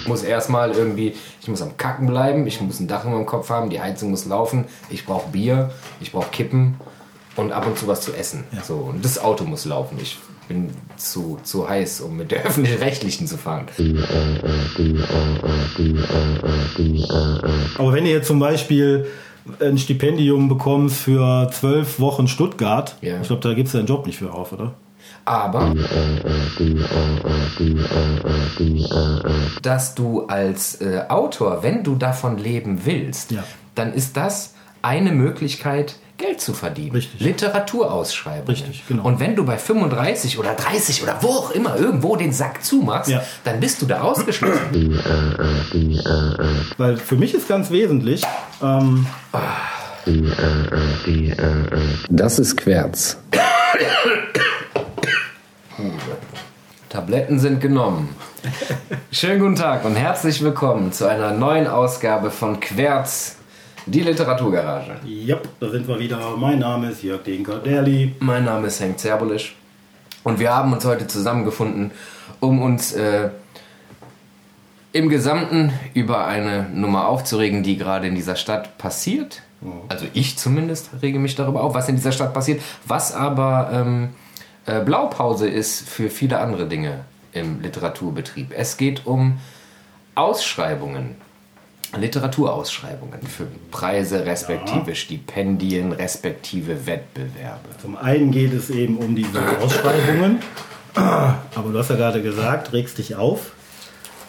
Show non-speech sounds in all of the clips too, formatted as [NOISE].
Ich muss erstmal irgendwie, ich muss am Kacken bleiben, ich muss ein Dach über dem Kopf haben, die Heizung muss laufen, ich brauche Bier, ich brauche Kippen und ab und zu was zu essen. Ja. So, und das Auto muss laufen. Ich bin zu, zu heiß, um mit der [LAUGHS] öffentlich-rechtlichen zu fahren. Aber wenn du jetzt zum Beispiel ein Stipendium bekommst für zwölf Wochen Stuttgart, Ja. ich glaube, da gibst du deinen Job nicht für auf, oder? Aber dass du als äh, Autor, wenn du davon leben willst, Ja. dann ist das eine Möglichkeit, Geld zu verdienen. Richtig. Literaturausschreibungen. Richtig, genau. Und wenn du bei 35 oder 30 oder wo auch immer irgendwo den Sack zumachst, Ja. dann bist du da ausgeschlossen. Weil für mich ist ganz wesentlich, ähm, Das ist Querz. Tabletten sind genommen. Schönen guten Tag und herzlich willkommen zu einer neuen Ausgabe von Querz, die Literaturgarage. ja, da sind wir wieder. Mein Name ist Jörg Denker-Derli. Mein Name ist Henk Zerbulisch und wir haben uns heute zusammengefunden, um uns äh, im Gesamten über eine Nummer aufzuregen, die gerade in dieser Stadt passiert. Also ich zumindest rege mich darüber auf, was in dieser Stadt passiert, was aber ähm, äh, Blaupause ist für viele andere Dinge im Literaturbetrieb. Es geht um Ausschreibungen. Literaturausschreibungen für Preise respektive Stipendien respektive Wettbewerbe. Zum einen geht es eben um diese Ausschreibungen. Aber du hast ja gerade gesagt, regst dich auf.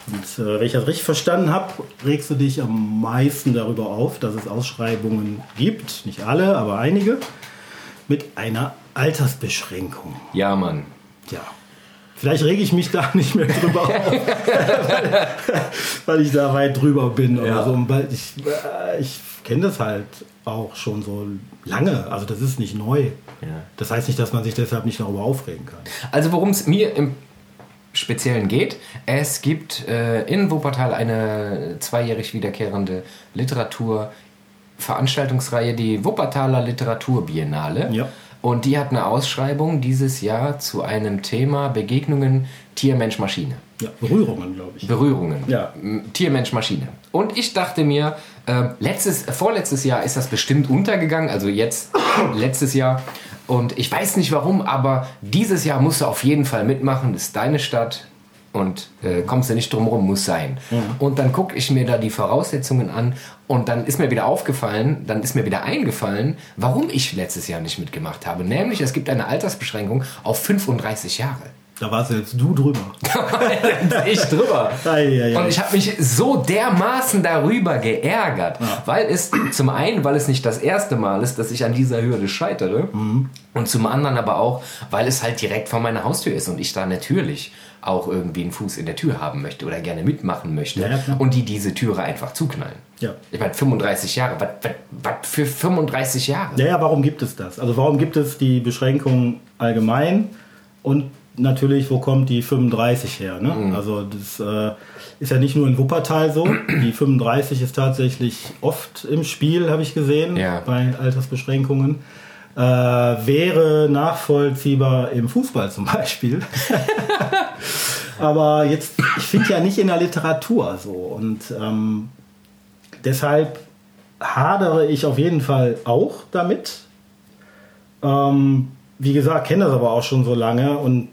Und äh, wenn ich das richtig verstanden habe, regst du dich am meisten darüber auf, dass es Ausschreibungen gibt, nicht alle, aber einige, mit einer Altersbeschränkung. Ja, Mann. Ja. Vielleicht rege ich mich da [LAUGHS] nicht mehr drüber auf, weil, weil ich da weit drüber bin oder Ja. so. Und weil ich äh, ich kenne das halt auch schon so lange. Also das ist nicht neu. Ja. Das heißt nicht, dass man sich deshalb nicht darüber aufregen kann. Also worum es mir im Speziellen geht, es gibt äh, in Wuppertal eine zweijährig wiederkehrende Literaturveranstaltungsreihe, die Wuppertaler Literaturbiennale. Ja. Und die hat eine Ausschreibung dieses Jahr zu einem Thema Begegnungen Tier-Mensch-Maschine. Ja, Berührungen, glaube ich. Berührungen. Ja. M- Tier, Mensch, Maschine. Und ich dachte mir, äh, letztes, vorletztes Jahr ist das bestimmt untergegangen, also jetzt, [COUGHS] letztes Jahr. Und ich weiß nicht warum, aber dieses Jahr musst du auf jeden Fall mitmachen. Das ist deine Stadt und äh, kommst du nicht drum rum, muss sein. Und dann gucke ich mir da die Voraussetzungen an und dann ist mir wieder aufgefallen, dann ist mir wieder eingefallen, warum ich letztes Jahr nicht mitgemacht habe. Nämlich, es gibt eine Altersbeschränkung auf 35 Jahre. Da warst jetzt du drüber. [LAUGHS] ich drüber. Und ich habe mich so dermaßen darüber geärgert, weil es zum einen, weil es nicht das erste Mal ist, dass ich an dieser Hürde scheitere und zum anderen aber auch, weil es halt direkt vor meiner Haustür ist und ich da natürlich auch irgendwie einen Fuß in der Tür haben möchte oder gerne mitmachen möchte Ja, ja, und die diese Türe einfach zuknallen. Ja. Ich meine, 35 Jahre, was, für 35 Jahre? Naja, warum gibt es das? Also warum gibt es die Beschränkung allgemein und natürlich, wo kommt die 35 her? Ne? Mhm. Also das äh, ist ja nicht nur in Wuppertal so. [CLEARS THROAT] Die 35 ist tatsächlich oft im Spiel, habe ich gesehen, Ja. bei Altersbeschränkungen. Äh, wäre nachvollziehbar im Fußball zum Beispiel. [LAUGHS] Aber jetzt, ich finde ja nicht in der Literatur so. Und ähm, deshalb hadere ich auf jeden Fall auch damit. Ähm, wie gesagt, kenne das aber auch schon so lange und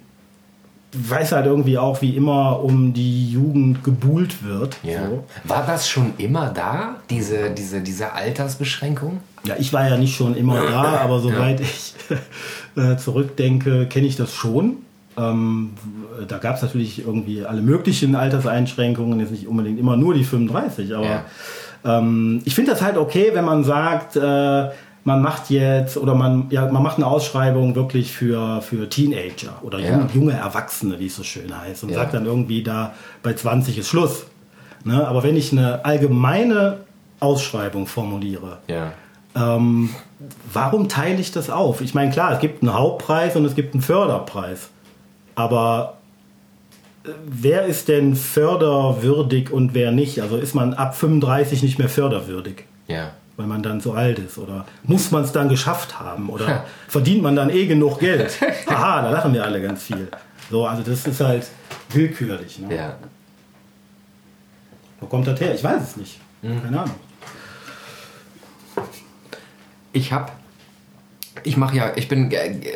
weiß halt irgendwie auch, wie immer um die Jugend gebuhlt wird. Ja. So. War das schon immer da, diese, diese, diese Altersbeschränkung? Ja, ich war ja nicht schon immer da, aber soweit ich [LAUGHS] äh, zurückdenke, kenne ich das schon. Ähm, da gab es natürlich irgendwie alle möglichen Alterseinschränkungen, jetzt nicht unbedingt immer nur die 35, aber Ja. ähm, ich finde das halt okay, wenn man sagt, äh, man macht jetzt oder man, ja, man macht eine Ausschreibung wirklich für, für Teenager oder Ja. junge, Erwachsene, wie es so schön heißt, und Ja. sagt dann irgendwie da bei 20 ist Schluss. Ne? Aber wenn ich eine allgemeine Ausschreibung formuliere, Ja. ähm, warum teile ich das auf? Ich meine, klar, es gibt einen Hauptpreis und es gibt einen Förderpreis. Aber äh, wer ist denn förderwürdig und wer nicht? Also ist man ab 35 nicht mehr förderwürdig, Ja. Weil man dann so alt ist? Oder muss man es dann geschafft haben? Oder verdient man dann eh genug Geld? [LAUGHS] Haha, da lachen wir alle ganz viel. So, also das ist halt willkürlich. Ne? Ja. Wo kommt das her? Ich weiß es nicht. Keine Ahnung. Ich habe, ich mache ja, ich bin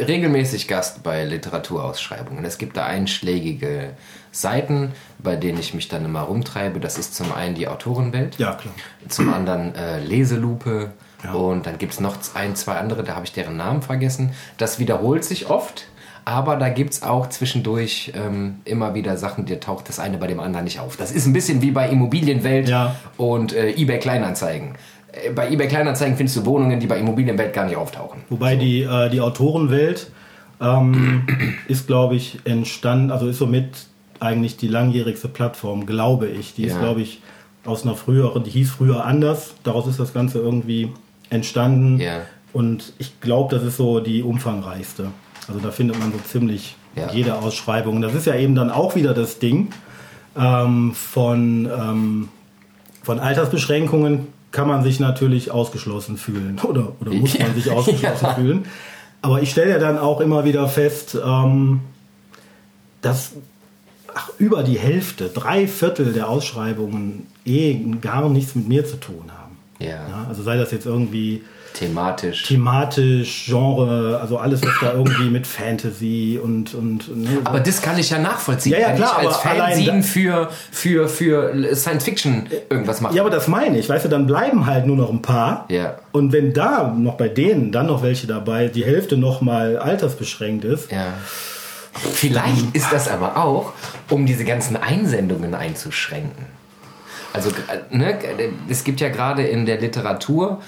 regelmäßig Gast bei Literaturausschreibungen. Es gibt da einschlägige Seiten, bei denen ich mich dann immer rumtreibe. Das ist zum einen die Autorenwelt, Ja, klar. zum anderen äh, Leselupe Ja. und dann gibt es noch ein, zwei andere, da habe ich deren Namen vergessen. Das wiederholt sich oft. Aber da gibt es auch zwischendurch ähm, immer wieder Sachen, die taucht das eine bei dem anderen nicht auf. Das ist ein bisschen wie bei Immobilienwelt Ja. und äh, eBay Kleinanzeigen. Äh, Bei eBay Kleinanzeigen findest du Wohnungen, die bei Immobilienwelt gar nicht auftauchen. Wobei die, äh, die Autorenwelt ähm, [CLEARS THROAT] ist, glaube ich, entstanden, also ist somit eigentlich die langjährigste Plattform, glaube ich. Die ist, Ja. glaube ich, aus einer früheren, die hieß früher anders. Daraus ist das Ganze irgendwie entstanden. Ja. Und ich glaube, das ist so die umfangreichste. Also da findet man so ziemlich Ja. jede Ausschreibung. Das ist ja eben dann auch wieder das Ding ähm, von, ähm, von Altersbeschränkungen kann man sich natürlich ausgeschlossen fühlen [LAUGHS] oder, oder muss man sich ausgeschlossen Ja. fühlen. Aber ich stelle ja dann auch immer wieder fest, ähm, dass ach, über die Hälfte, drei Viertel der Ausschreibungen eh gar nichts mit mir zu tun haben. Ja. Ja, also sei das jetzt irgendwie Thematisch. thematisch, Genre, also alles, was da irgendwie mit Fantasy und. und ne, aber das kann ich ja nachvollziehen. Ja, ja, Wenn klar, als Fanzine für, für, für Science Fiction irgendwas mache. ja, aber das meine ich, weißt du, dann bleiben halt nur noch ein paar. Ja. Und wenn da noch bei denen dann noch welche dabei, die Hälfte noch mal altersbeschränkt ist, Ja. Vielleicht ist das aber auch, um diese ganzen Einsendungen einzuschränken. Also, äh, ne, es gibt ja gerade in der Literatur,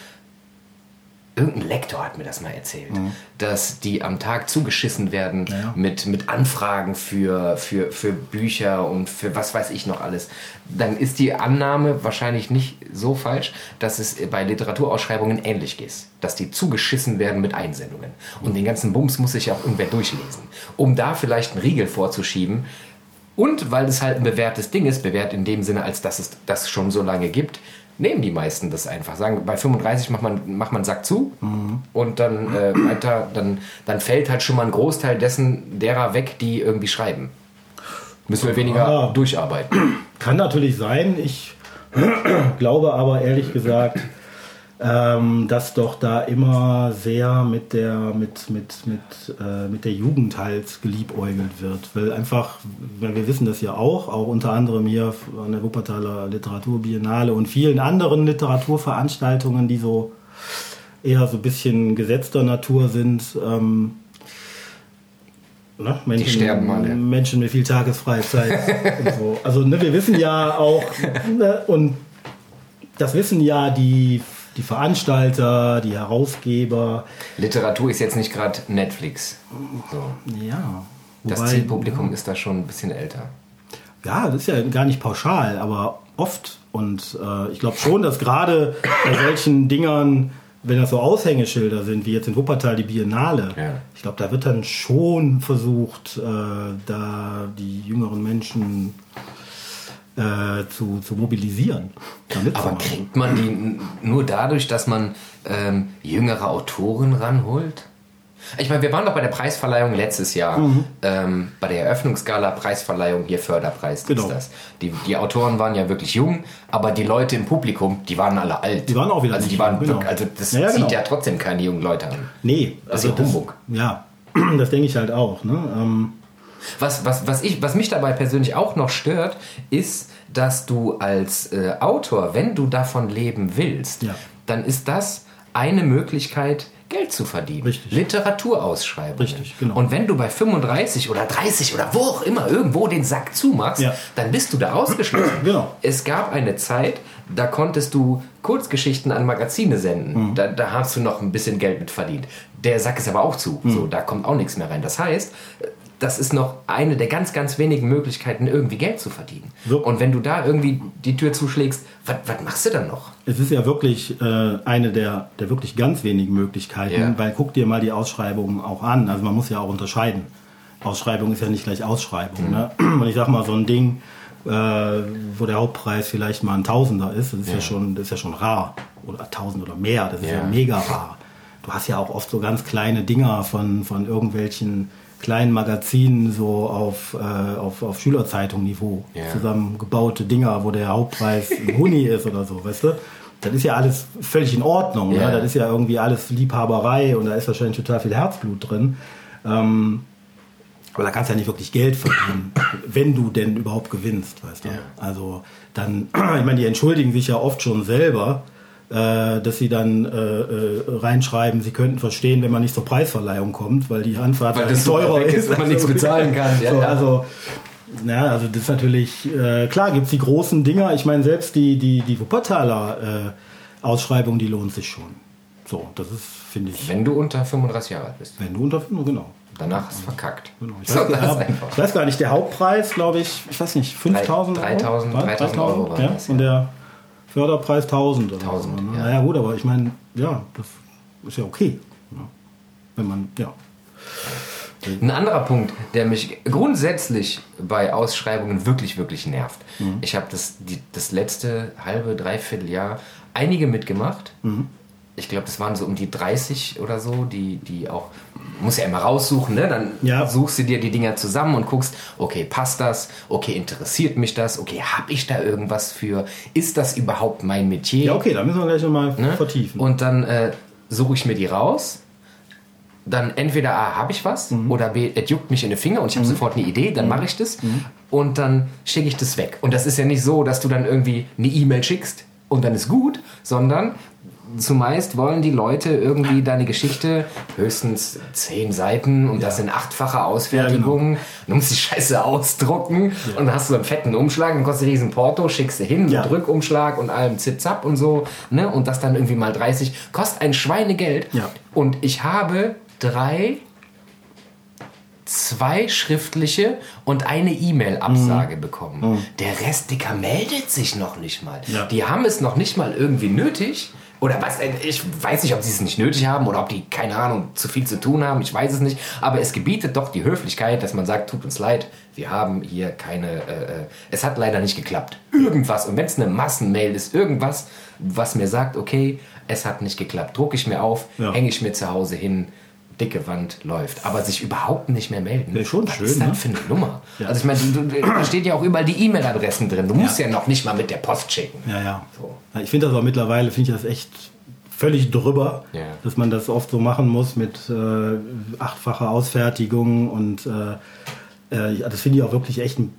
irgendein Lektor hat mir das mal erzählt, dass die am Tag zugeschissen werden Ja. mit, mit Anfragen für, für, für Bücher und für was weiß ich noch alles. Dann ist die Annahme wahrscheinlich nicht so falsch, dass es bei Literaturausschreibungen ähnlich ist. Dass die zugeschissen werden mit Einsendungen. Und den ganzen Bums muss sich ja auch irgendwer durchlesen. Um da vielleicht einen Riegel vorzuschieben, und weil es halt ein bewährtes Ding ist, bewährt in dem Sinne, als dass es das schon so lange gibt, nehmen die meisten das einfach. Sagen, bei 35 macht man, macht man einen Sack zu und dann äh, weiter, dann, dann fällt halt schon mal ein Großteil dessen derer weg, die irgendwie schreiben. Müssen wir weniger Ah. durcharbeiten. Kann natürlich sein. Ich [CLEARS THROAT] glaube aber ehrlich gesagt, ähm, dass doch da immer sehr mit der, mit, mit, mit, äh, mit der Jugend halt geliebäugelt wird. Weil einfach, weil wir wissen das ja auch, auch unter anderem hier an der Wuppertaler Literaturbiennale und vielen anderen Literaturveranstaltungen, die so eher so ein bisschen gesetzter Natur sind. Ähm, ne? Menschen, sterben alle. Menschen mit viel Tagesfreizeit [LAUGHS] und so. Also ne, wir wissen ja auch, ne, und das wissen ja die, die Veranstalter, die Herausgeber. Literatur ist jetzt nicht gerade Netflix. So. Ja. Das Wobei- Zielpublikum ist da schon ein bisschen älter. Ja, das ist ja gar nicht pauschal, aber oft. Und äh, ich glaube schon, dass gerade bei solchen Dingern, wenn das so Aushängeschilder sind, wie jetzt in Wuppertal die Biennale, Ja. ich glaube, da wird dann schon versucht, äh, da die jüngeren Menschen äh, zu, zu mobilisieren. Aber kriegt man die nur dadurch, dass man ähm, jüngere Autoren ranholt? Ich meine, wir waren doch bei der Preisverleihung letztes Jahr, Mhm. ähm, bei der Eröffnungsgala Preisverleihung, hier Förderpreis Genau. ist das. Die, die Autoren waren ja wirklich jung, aber die Leute im Publikum, die waren alle alt. Die waren auch wieder Also die waren jung, genau. also das Ja, ja, zieht genau. ja trotzdem keine jungen Leute an. Nee, Das ist ja Humbug. Ja, [CLEARS THROAT] das denke ich halt auch. Ne? Ähm, Was, was, was, ich, was mich dabei persönlich auch noch stört, ist, dass du als äh, Autor, wenn du davon leben willst, Ja. dann ist das eine Möglichkeit, Geld zu verdienen. Richtig. Literaturausschreibungen. Richtig, genau. Und wenn du bei 35 oder 30 oder wo auch immer irgendwo den Sack zumachst, Ja. dann bist du da ausgeschlossen. [CLEARS THROAT] Genau. Es gab eine Zeit, da konntest du Kurzgeschichten an Magazine senden. Mhm. Da, da hast du noch ein bisschen Geld mit verdient. Der Sack ist aber auch zu. Mhm. So, da kommt auch nichts mehr rein. Das heißt, das ist noch eine der ganz, ganz wenigen Möglichkeiten, irgendwie Geld zu verdienen. So. Und wenn du da irgendwie die Tür zuschlägst, was machst du dann noch? es ist ja wirklich äh, eine der, der wirklich ganz wenigen Möglichkeiten, Ja. weil guck dir mal die Ausschreibungen auch an. Also man muss ja auch unterscheiden. Ausschreibung ist ja nicht gleich Ausschreibung. Ne? [CLEARS THROAT] Und ich sag mal, so ein Ding, äh, wo der Hauptpreis vielleicht mal ein Tausender ist, das ist ja, schon, das ist ja schon rar. Oder tausend oder mehr, das ist ja, Ja. mega rar. Du hast ja auch oft so ganz kleine Dinger von, von irgendwelchen kleinen Magazinen so auf, äh, auf, auf Schülerzeitung-Niveau. Ja. Zusammengebaute Dinger, wo der Hauptpreis [LAUGHS] ein Huni ist oder so, weißt du? Das ist ja alles völlig in Ordnung. Ja. Ne? Das ist ja irgendwie alles Liebhaberei und da ist wahrscheinlich total viel Herzblut drin. Ähm, aber da kannst du ja nicht wirklich Geld verdienen, [COUGHS] wenn du denn überhaupt gewinnst, weißt du? Ja. Also dann, [CLEARS THROAT] ich meine, die entschuldigen sich ja oft schon selber, äh, dass sie dann äh, äh, reinschreiben, sie könnten verstehen, wenn man nicht zur Preisverleihung kommt, weil die Anfahrt Weil halt das so teurer ist, ist. dass man nichts bezahlen [LAUGHS] kann. Ja, so, ja. Also, ja, also das ist natürlich, äh, klar gibt es die großen Dinger, ich meine, selbst die, die, die Wuppertaler äh, Ausschreibung, die lohnt sich schon. So, das ist, finde ich, Wenn du unter 35 Jahre alt bist. wenn du unter, genau. Danach ist verkackt. Genau. Ich, [LAUGHS] weiß, ja, einfach. ich weiß gar nicht, der Hauptpreis, glaube ich, ich weiß nicht, 5000 Euro? 3000 3000 Euro war ja, das, Und der Förderpreis 1000 oder 1000, so. ne? ja. Naja, gut, aber ich meine, ja, das ist ja okay. ne? Wenn man, ja. Ein anderer Punkt, der mich grundsätzlich bei Ausschreibungen wirklich, wirklich nervt. Ich habe das, die, das letzte halbe, dreiviertel Jahr einige mitgemacht. Ich glaube, das waren so um die 30 oder so, die, die auch, muss ja immer raussuchen, ne? Dann Ja. suchst du dir die Dinger zusammen und guckst, okay, passt das? Okay, interessiert mich das? Okay, habe ich da irgendwas für? Ist das überhaupt mein Metier? Ja, okay, da müssen wir gleich nochmal Ne? vertiefen. Und dann äh, suche ich mir die raus. Dann entweder A, habe ich was Mhm. oder B, es juckt mich in den Finger und ich habe sofort eine Idee, dann mache ich das Mhm. und dann schicke ich das weg. Und das ist ja nicht so, dass du dann irgendwie eine E-Mail schickst und dann ist gut, sondern zumeist wollen die Leute irgendwie deine Geschichte höchstens zehn Seiten und das in achtfacher Ausfertigung. Du musst die Scheiße ausdrucken und dann hast du einen fetten Umschlag, dann kostet riesen Porto, schickst du hin, Ja. mit Rückumschlag und allem Zip-Zap und so, ne? Und das dann irgendwie mal 30, kostet ein Schweinegeld. Ja. Und ich habe drei, zwei schriftliche und eine E-Mail-Absage bekommen. Der Rest, Dicker, meldet sich noch nicht mal. Ja. Die haben es noch nicht mal irgendwie nötig. Oder was, äh, ich weiß nicht, ob sie es nicht nötig haben oder ob die, keine Ahnung, zu viel zu tun haben, ich weiß es nicht. Aber es gebietet doch die Höflichkeit, dass man sagt, tut uns leid, wir haben hier keine, äh, äh, es hat leider nicht geklappt. Irgendwas, und wenn es eine Massenmail ist, irgendwas, was mir sagt, okay, es hat nicht geklappt, drucke ich mir auf, Ja. hänge ich mir zu Hause hin, dicke Wand läuft. Aber sich überhaupt nicht mehr melden, Ja, schon was schön, ist das ne? für eine Nummer? Also ich meine, da steht ja auch überall die E-Mail-Adressen drin. Du musst ja. noch nicht mal mit der Post schicken. Ja, ja. So. Ja, Ich finde das auch mittlerweile, finde ich das echt völlig drüber, Ja. dass man das oft so machen muss mit äh, achtfacher Ausfertigung und äh, äh, ja, das finde ich auch wirklich echt, ein,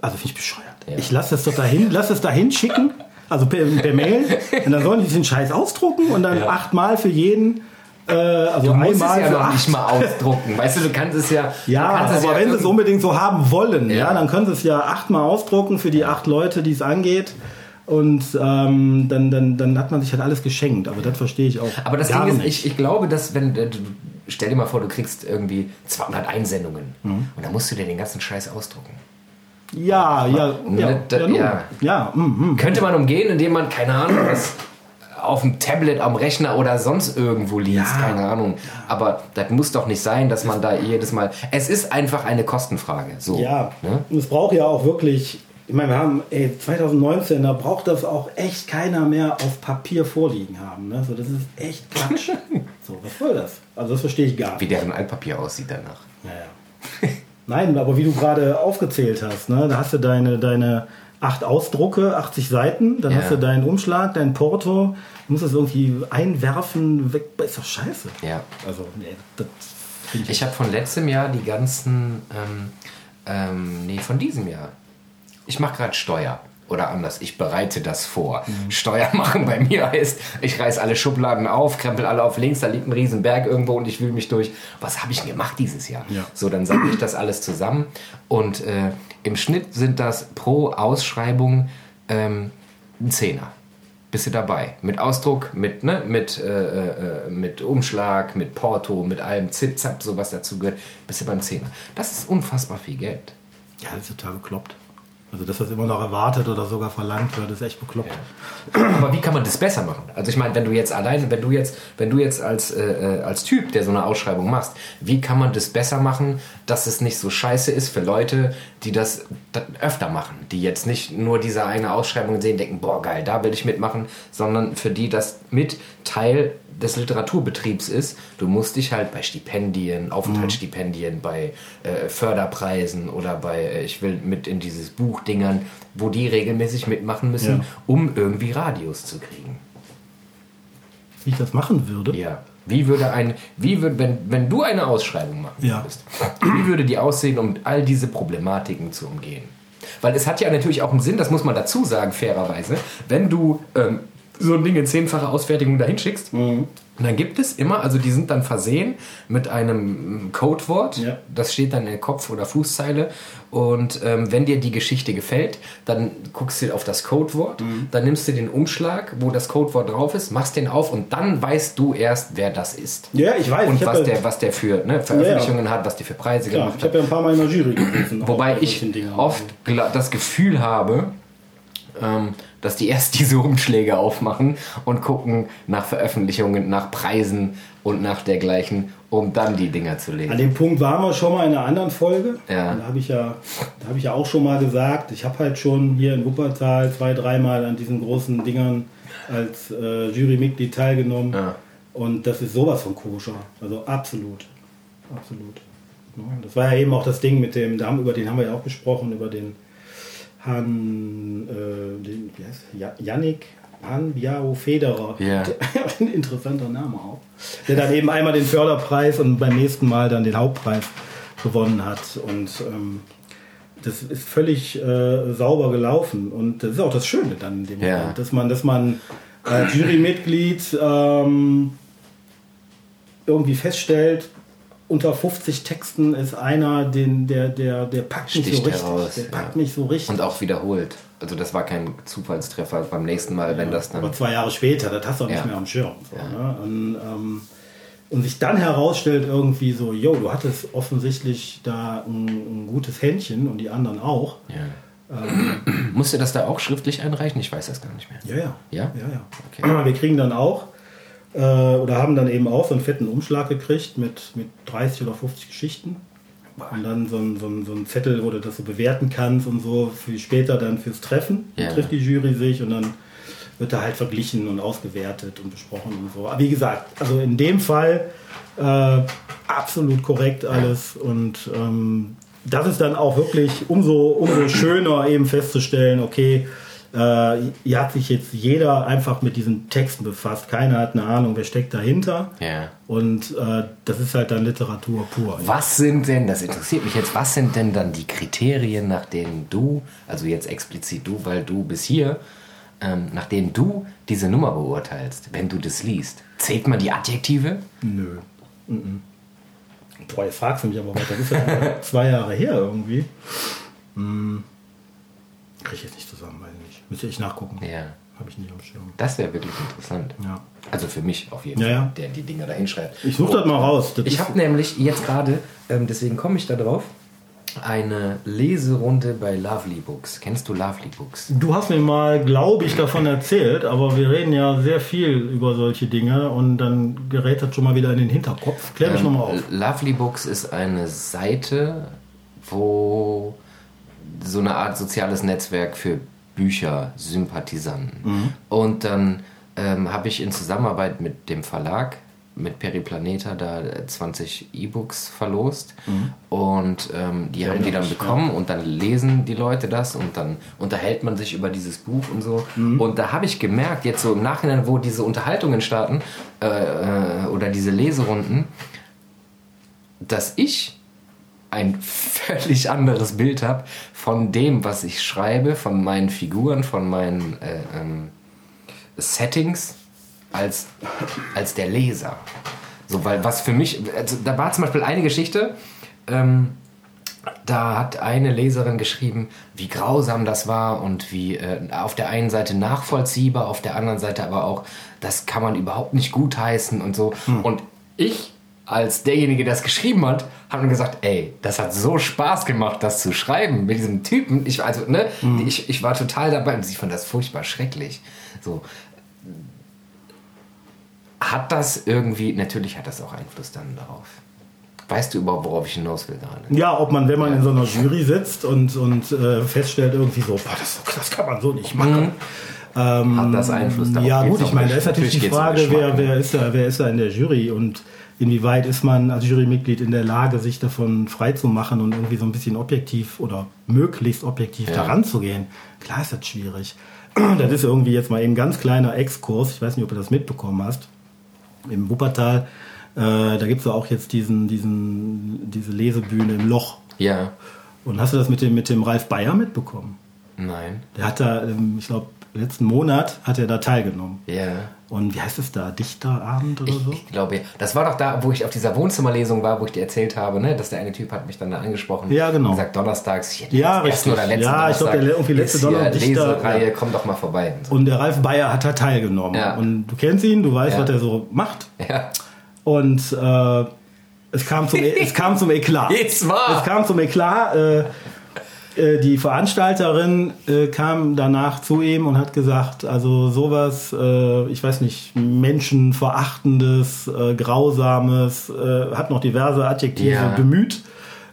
also finde ich bescheuert. Ja. Ich lasse das doch dahin, lass es dahin schicken, also per, per Mail [LAUGHS] und dann sollen die diesen Scheiß ausdrucken und dann Ja. achtmal für jeden, äh, also Du musst es einmal ja für noch nicht mal ausdrucken. Weißt du, du kannst es ja. Ja, es aber ja wenn sie es unbedingt so haben wollen, ja. Ja. dann können sie es ja achtmal ausdrucken für die acht Leute, die es angeht. Und ähm, dann, dann, dann hat man sich halt alles geschenkt. Aber das verstehe ich auch. Aber das Ding ist, ich, ich glaube, dass wenn. äh, du- Stell dir mal vor, du kriegst irgendwie 200 Einsendungen Mhm. und dann musst du dir den ganzen Scheiß ausdrucken. Ja, ja, ja. Ne, da- ja, nun. ja. ja mm, mm. Könnte man umgehen, indem man, keine Ahnung, das auf dem Tablet, am Rechner oder sonst irgendwo liest, Ja. keine Ahnung. Aber das muss doch nicht sein, dass man da jedes Mal. Es ist einfach eine Kostenfrage. So, Ja, Ne? und es braucht ja auch wirklich. Ich meine, wir haben ey, 2019, da braucht das auch echt keiner mehr auf Papier vorliegen haben. Ne? So, das ist echt Quatsch. [LAUGHS] so, was soll das? Also, das verstehe ich gar Wie nicht. deren Altpapier aussieht danach. Ja, ja. Nein, aber wie du gerade aufgezählt hast, ne, da hast du deine, deine acht Ausdrucke, 80 Seiten, dann Ja. hast du deinen Umschlag, dein Porto, du musst das irgendwie einwerfen, weg, ist doch scheiße. Ja. Also, nee, das ich. Ich habe von letztem Jahr die ganzen, ähm, ähm, nee, von diesem Jahr. Ich mache gerade Steuer. Oder anders, ich bereite das vor. Mhm. Steuer machen bei mir heißt, ich reiß alle Schubladen auf, krempel alle auf links, da liegt ein riesen Berg irgendwo und ich wühle mich durch. Was habe ich denn gemacht dieses Jahr? Ja. So, dann sammle ich das alles zusammen und äh, im Schnitt sind das pro Ausschreibung ähm, ein Zehner. Bist du dabei? Mit Ausdruck, mit, ne, mit, äh, äh, mit Umschlag, mit Porto, mit allem Zip-Zap, so was dazu gehört, bist du beim Zehner. Das ist unfassbar viel Geld. Ja, das ist total bekloppt. Also dass das immer noch erwartet oder sogar verlangt wird, ist echt bekloppt. Aber wie kann man das besser machen? Also ich meine, wenn du jetzt alleine, wenn du jetzt, wenn du jetzt als, äh, als Typ, der so eine Ausschreibung machst, wie kann man das besser machen, dass es nicht so scheiße ist für Leute, die das, das öfter machen, die jetzt nicht nur diese eine Ausschreibung sehen, denken, boah geil, da will ich mitmachen, sondern für die das mit Teil des Literaturbetriebs ist, du musst dich halt bei Stipendien, Aufenthaltsstipendien, bei äh, Förderpreisen oder bei, äh, ich will mit in dieses Buchdingern, wo die regelmäßig mitmachen müssen, Ja. um irgendwie Radios zu kriegen. Wie ich das machen würde. Ja. Wie würde ein, wie würde, wenn, wenn du eine Ausschreibung machen Ja. würdest, wie würde die aussehen, um all diese Problematiken zu umgehen? Weil es hat ja natürlich auch einen Sinn, das muss man dazu sagen, fairerweise, wenn du ähm, so ein Ding in zehnfacher Ausfertigung dahin schickst, Mhm. dann gibt es immer, also die sind dann versehen mit einem Codewort, Ja. das steht dann in der Kopf- oder Fußzeile und ähm, wenn dir die Geschichte gefällt, dann guckst du auf das Codewort, Mhm. dann nimmst du den Umschlag, wo das Codewort drauf ist, machst den auf und dann weißt du erst, wer das ist. Ja, ich weiß. Und ich was ja- der, was der für ne, Veröffentlichungen hat, was die für Preise Klar, gemacht ich hat. habe ja ein paar Mal in der Jury gesessen. auch Wobei bei ich oft das Gefühl habe, ähm, dass die erst [LAUGHS] diese Umschläge aufmachen und gucken nach Veröffentlichungen, nach Preisen und nach dergleichen, um dann die Dinger zu An legen. dem Punkt waren wir schon mal in einer anderen Folge. Ja. Da habe ich, ja, da hab ich ja auch schon mal gesagt, ich habe halt schon hier in Wuppertal zwei, dreimal an diesen großen Dingern als äh, Jurymitglied teilgenommen. Ja. Und das ist sowas von koscher. Also absolut. Absolut. Das war ja eben auch das Ding mit dem, da haben, über den haben wir ja auch gesprochen, über den Han, äh, den, wie heißt? Ja, Yannick Han Biao Federer. Ja. [LAUGHS] Ein interessanter Name auch. Der dann eben einmal den Förderpreis und beim nächsten Mal dann den Hauptpreis gewonnen hat. Und ähm, das ist völlig äh, sauber gelaufen. Und das ist auch das Schöne dann in dem Ja. Moment, dass man, dass man als Jurymitglied ähm, irgendwie feststellt, unter 50 Texten ist einer, den, der, der, der packt mich so Sticht richtig. heraus, der packt ja. mich so richtig. Und auch wiederholt. Also das war kein Zufallstreffer beim nächsten Mal, wenn das dann... Aber zwei Jahre später, das hast du auch nicht Ja. mehr am Schirm. So, Ja. ne? und, ähm, und sich dann herausstellt irgendwie so, yo, du hattest offensichtlich da ein, ein gutes Händchen und die anderen auch. Ja. [CLEARS THROAT] Musst du das da auch schriftlich einreichen? Ich weiß das gar nicht mehr. Ja, ja. Ja? ja, ja. Okay. Wir kriegen dann auch, äh, oder haben dann eben auch so einen fetten Umschlag gekriegt mit, mit 30 oder 50 Geschichten. Und dann so ein, so, ein, so ein Zettel, wo du das so bewerten kannst und so für später dann fürs Treffen. Ja. Trifft die Jury sich und dann wird da halt verglichen und ausgewertet und besprochen und so. Aber wie gesagt, also in dem Fall äh, absolut korrekt alles und ähm, das ist dann auch wirklich umso, umso schöner eben festzustellen, okay, äh, hier hat sich jetzt jeder einfach mit diesen Texten befasst. Keiner hat eine Ahnung, wer steckt dahinter. Ja. Und äh, das ist halt dann Literatur pur. Was sind denn, das interessiert mich jetzt, was sind denn dann die Kriterien, nach denen du, also jetzt explizit du, weil du bis hier, ähm, nach denen du diese Nummer beurteilst, wenn du das liest? Zählt man die Adjektive? Nö. Mhm. Boah, jetzt fragst du mich aber, was, das ist ja [LAUGHS] zwei Jahre her irgendwie. Hm. Krieg ich jetzt nicht zusammen, weiß nicht. Müsste ich nachgucken. Ja. Habe ich nicht am Schirm. Das wäre wirklich interessant. Ja. Also für mich auf jeden Ja, Fall, ja. der die Dinger da hinschreibt. Ich suche das mal raus. Das Ich habe nämlich jetzt gerade, ähm, deswegen komme ich da drauf, eine Leserunde bei Lovely Books. Kennst du Lovely Books? Du hast mir mal, glaube ich, davon erzählt, aber wir reden ja sehr viel über solche Dinge und dann gerät das schon mal wieder in den Hinterkopf. Klär mich Ähm, nochmal auf. Lovely Books ist eine Seite, wo so eine Art soziales Netzwerk für Büchersympathisanten. Mhm. Und dann ähm, habe ich in Zusammenarbeit mit dem Verlag, mit Periplaneta, da äh, 20 E-Books verlost. Und ähm, die haben die dann Mhm. ja. bekommen und dann lesen die Leute das und dann unterhält man sich über dieses Buch und so. Mhm. Und da habe ich gemerkt, jetzt so im Nachhinein, wo diese Unterhaltungen starten äh, äh, oder diese Leserunden, dass ich ein völlig anderes Bild habe von dem, was ich schreibe, von meinen Figuren, von meinen äh, ähm, Settings, als, als der Leser. So, weil was für mich, also da war zum Beispiel eine Geschichte, ähm, da hat eine Leserin geschrieben, wie grausam das war und wie äh, auf der einen Seite nachvollziehbar, auf der anderen Seite aber auch, das kann man überhaupt nicht gutheißen und so. Und ich als derjenige, der es geschrieben hat, hat man gesagt, ey, das hat so Spaß gemacht, das zu schreiben mit diesem Typen. Ich, also, ne, Mhm. ich, ich war total dabei und ich fand das furchtbar schrecklich. So. Hat das irgendwie, natürlich hat das auch Einfluss dann darauf. Weißt du überhaupt, worauf ich hinaus will gerade? Ja, ob man, wenn man in so einer Jury sitzt und, und äh, feststellt irgendwie so, boah, das, das kann man so nicht machen. Ähm, Hat das Einfluss darauf? Ja gut, ich meine, da ist natürlich die Natürlich um Frage, Geschmack, wer, wer, ist da, wer ist da in der Jury und inwieweit ist man als Jurymitglied in der Lage, sich davon freizumachen und irgendwie so ein bisschen objektiv oder möglichst objektiv Ja. daran zu gehen. Klar ist das schwierig. [CLEARS THROAT] Das ist irgendwie jetzt mal eben ein ganz kleiner Exkurs. Ich weiß nicht, ob du das mitbekommen hast. Im Wuppertal, äh, da gibt es ja auch jetzt diesen, diesen, diese Lesebühne im Loch. Ja. Und hast du das mit dem, mit dem Ralf Bayer mitbekommen? Nein. Der hat da, ähm, ich glaube, letzten Monat hat er da teilgenommen. Ja. Und wie heißt es da? Dichterabend oder so? Ich glaube, ja. Das war doch da, wo ich auf dieser Wohnzimmerlesung war, wo ich dir erzählt habe, ne, dass der eine Typ hat mich dann da angesprochen. Ja, genau. Und gesagt, donnerstags, hier, Ja, richtig. Oder letzte Ja, ich glaub, der Donnerstag irgendwie letzte ist hier Donner- Dichter- Lesereihe, ja. komm doch mal vorbei. Und so. Und der Ralf Bayer hat da teilgenommen. Ja. Und du kennst ihn, du weißt, Ja. was er so macht. Ja. Und äh, es, kam zum, es kam zum Eklat. [LAUGHS] Jetzt war. Es kam zum Eklat. Äh, äh, die Veranstalterin äh, kam danach zu ihm und hat gesagt, also sowas, äh, ich weiß nicht, menschenverachtendes, äh, grausames, äh, hat noch diverse Adjektive Ja. bemüht,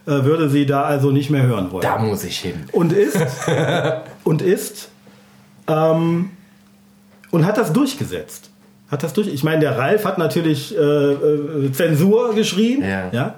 würde sie da also nicht mehr hören wollen. Da muss ich hin. Und ist, [LAUGHS] und ist, ähm, und hat das durchgesetzt. Hat das durch. Ich meine, der Ralf hat natürlich äh, äh, Zensur geschrien. Ja. Ja.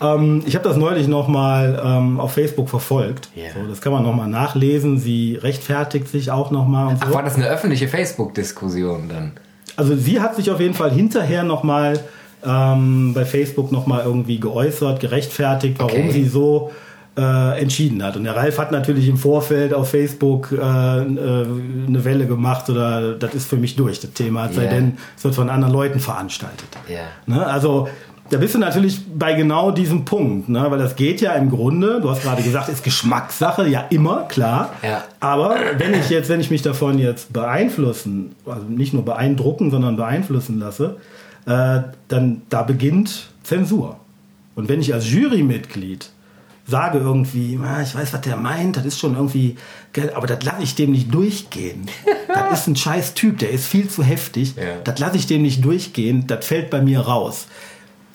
Ähm, ich habe das neulich nochmal ähm, auf Facebook verfolgt. Ja. So, das kann man nochmal nachlesen. Sie rechtfertigt sich auch nochmal und Ach, so. war das eine öffentliche Facebook-Diskussion dann? Also sie hat sich auf jeden Fall hinterher nochmal ähm, bei Facebook nochmal irgendwie geäußert, gerechtfertigt, warum Okay. sie so äh, entschieden hat. Und der Ralf hat natürlich im Vorfeld auf Facebook äh, äh, eine Welle gemacht oder das ist für mich durch, das Thema, es sei denn, es wird von anderen Leuten veranstaltet. Ja. Ne? Also da bist du natürlich bei genau diesem Punkt, ne? weil das geht ja im Grunde, du hast gerade gesagt, ist Geschmackssache, ja immer, klar. Ja. Aber wenn ich jetzt, wenn ich mich davon jetzt beeinflussen, also nicht nur beeindrucken, sondern beeinflussen lasse, äh, dann da beginnt Zensur. Und wenn ich als Jurymitglied sage irgendwie, "Ah, ich weiß, was der meint, das ist schon irgendwie, aber das lasse ich dem nicht durchgehen. [LAUGHS] das ist ein scheiß Typ, der ist viel zu heftig. Ja. Das lasse ich dem nicht durchgehen, das fällt bei mir raus.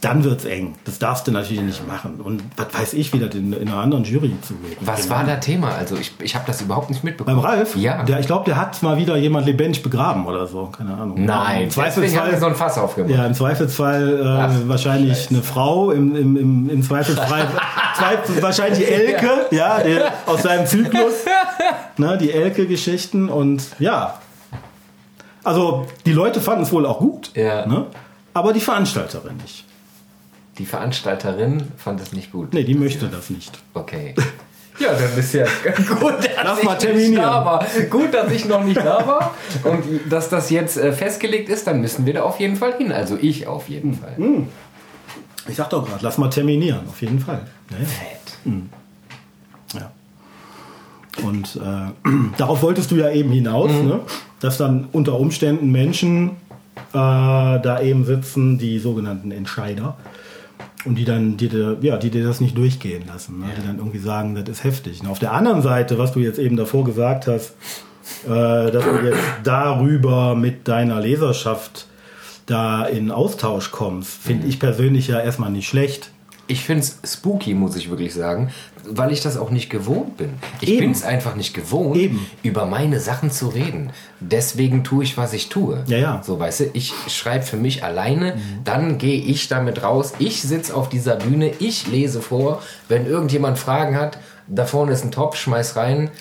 Dann wird's eng. Das darfst du natürlich nicht machen. Und was weiß ich, wie das in, in einer anderen Jury zugeht. Was war da Thema? Also ich, ich habe das überhaupt nicht Beim mitbekommen. Ralf? Ja. Der, ich glaube, der hat mal wieder jemand lebendig begraben oder so. Keine Ahnung. Nein, Im Zweifelsfall, so ein Fass aufgemacht. ja, im Zweifelsfall äh, Ach, wahrscheinlich Scheiße. eine Frau, im, im, im, im Zweifelsfall [LAUGHS] zwei, wahrscheinlich Elke, ja, der, aus seinem Zyklus. Ne, die Elke-Geschichten und ja. Also die Leute fanden es wohl auch gut, Ja. ne? aber die Veranstalterin nicht. Die Veranstalterin fand es nicht gut. Nee, die möchte das nicht. Okay. [LAUGHS] Ja, dann ist ja [LAUGHS] gut, dass Lass ich mal nicht da war. Gut, dass ich noch nicht da war und dass das jetzt äh, festgelegt ist, dann müssen wir da auf jeden Fall hin. Also ich auf jeden Fall. Ich sag doch gerade, lass mal terminieren, auf jeden Fall. Ja, ja. Fett. Ja. Und äh, [CLEARS THROAT] darauf wolltest du ja eben hinaus, ne? dass dann unter Umständen Menschen äh, da eben sitzen, die sogenannten Entscheider, und die dann die, dir- ja, die dir das nicht durchgehen lassen, ne? die dann irgendwie sagen, das ist heftig. Und auf der anderen Seite, was du jetzt eben davor gesagt hast, äh, dass du jetzt darüber mit deiner Leserschaft da in Austausch kommst, finde ich persönlich ja erstmal nicht schlecht. Ich finde es spooky, muss ich wirklich sagen, weil ich das auch nicht gewohnt bin. Ich bin es einfach nicht gewohnt, Eben. über meine Sachen zu reden. Deswegen tue ich, was ich tue. Ja, ja. So, weißt du, ich schreibe für mich alleine, dann gehe ich damit raus. Ich sitze auf dieser Bühne, ich lese vor. Wenn irgendjemand Fragen hat, da vorne ist ein Topf, schmeiß rein,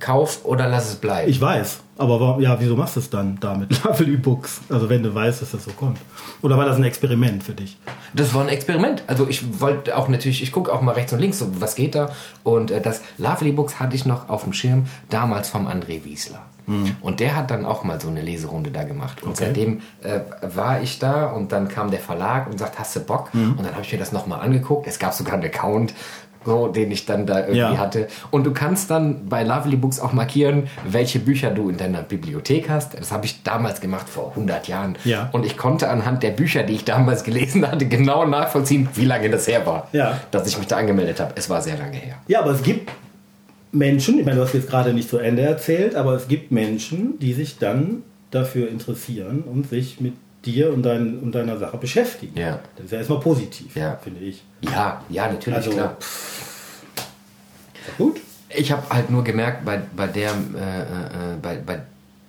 kauf oder lass es bleiben. Ich weiß, aber warum, ja, wieso machst du es dann damit? Level [LAUGHS] E-Books. Also wenn du weißt, dass das so kommt. Oder war das ein Experiment für dich? Das war ein Experiment. Also ich wollte auch natürlich, ich gucke auch mal rechts und links, so, was geht da. Und äh, das Lovely Books hatte ich noch auf dem Schirm, damals vom André Wiesler. Und der hat dann auch mal so eine Leserunde da gemacht. Und Okay. seitdem äh, war ich da und dann kam der Verlag und sagt, hast du Bock? Und dann habe ich mir das nochmal angeguckt. Es gab sogar einen Account. So, den ich dann da irgendwie Ja. hatte. Und du kannst dann bei Lovely Books auch markieren, welche Bücher du in deiner Bibliothek hast. Das habe ich damals gemacht, vor 100 Jahren. Ja. Und ich konnte anhand der Bücher, die ich damals gelesen hatte, genau nachvollziehen, wie lange das her war, Ja. dass ich mich da angemeldet habe. Es war sehr lange her. Ja, aber es gibt Menschen, ich meine, du hast jetzt gerade nicht zu Ende erzählt, aber es gibt Menschen, die sich dann dafür interessieren und sich mit dir und, dein, und deiner Sache beschäftigen. Ja. Das ist ja erstmal positiv, Ja. finde ich. Ja, ja, natürlich, Also, klar. Gut. Ich habe halt nur gemerkt, bei, bei, der, äh, äh, bei, bei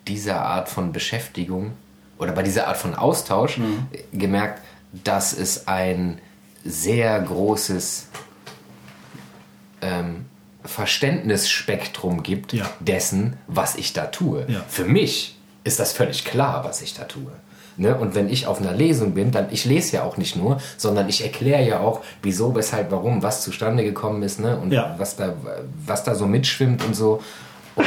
dieser Art von Beschäftigung oder bei dieser Art von Austausch äh, gemerkt, dass es ein sehr großes ähm, Verständnisspektrum gibt Ja. dessen, was ich da tue. Ja. Für mich ist das völlig klar, was ich da tue. Ne? Und wenn ich auf einer Lesung bin, dann ich lese ja auch nicht nur, sondern ich erkläre ja auch, wieso, weshalb, warum, was zustande gekommen ist ne? und Ja. was, da, was da so mitschwimmt und so. Und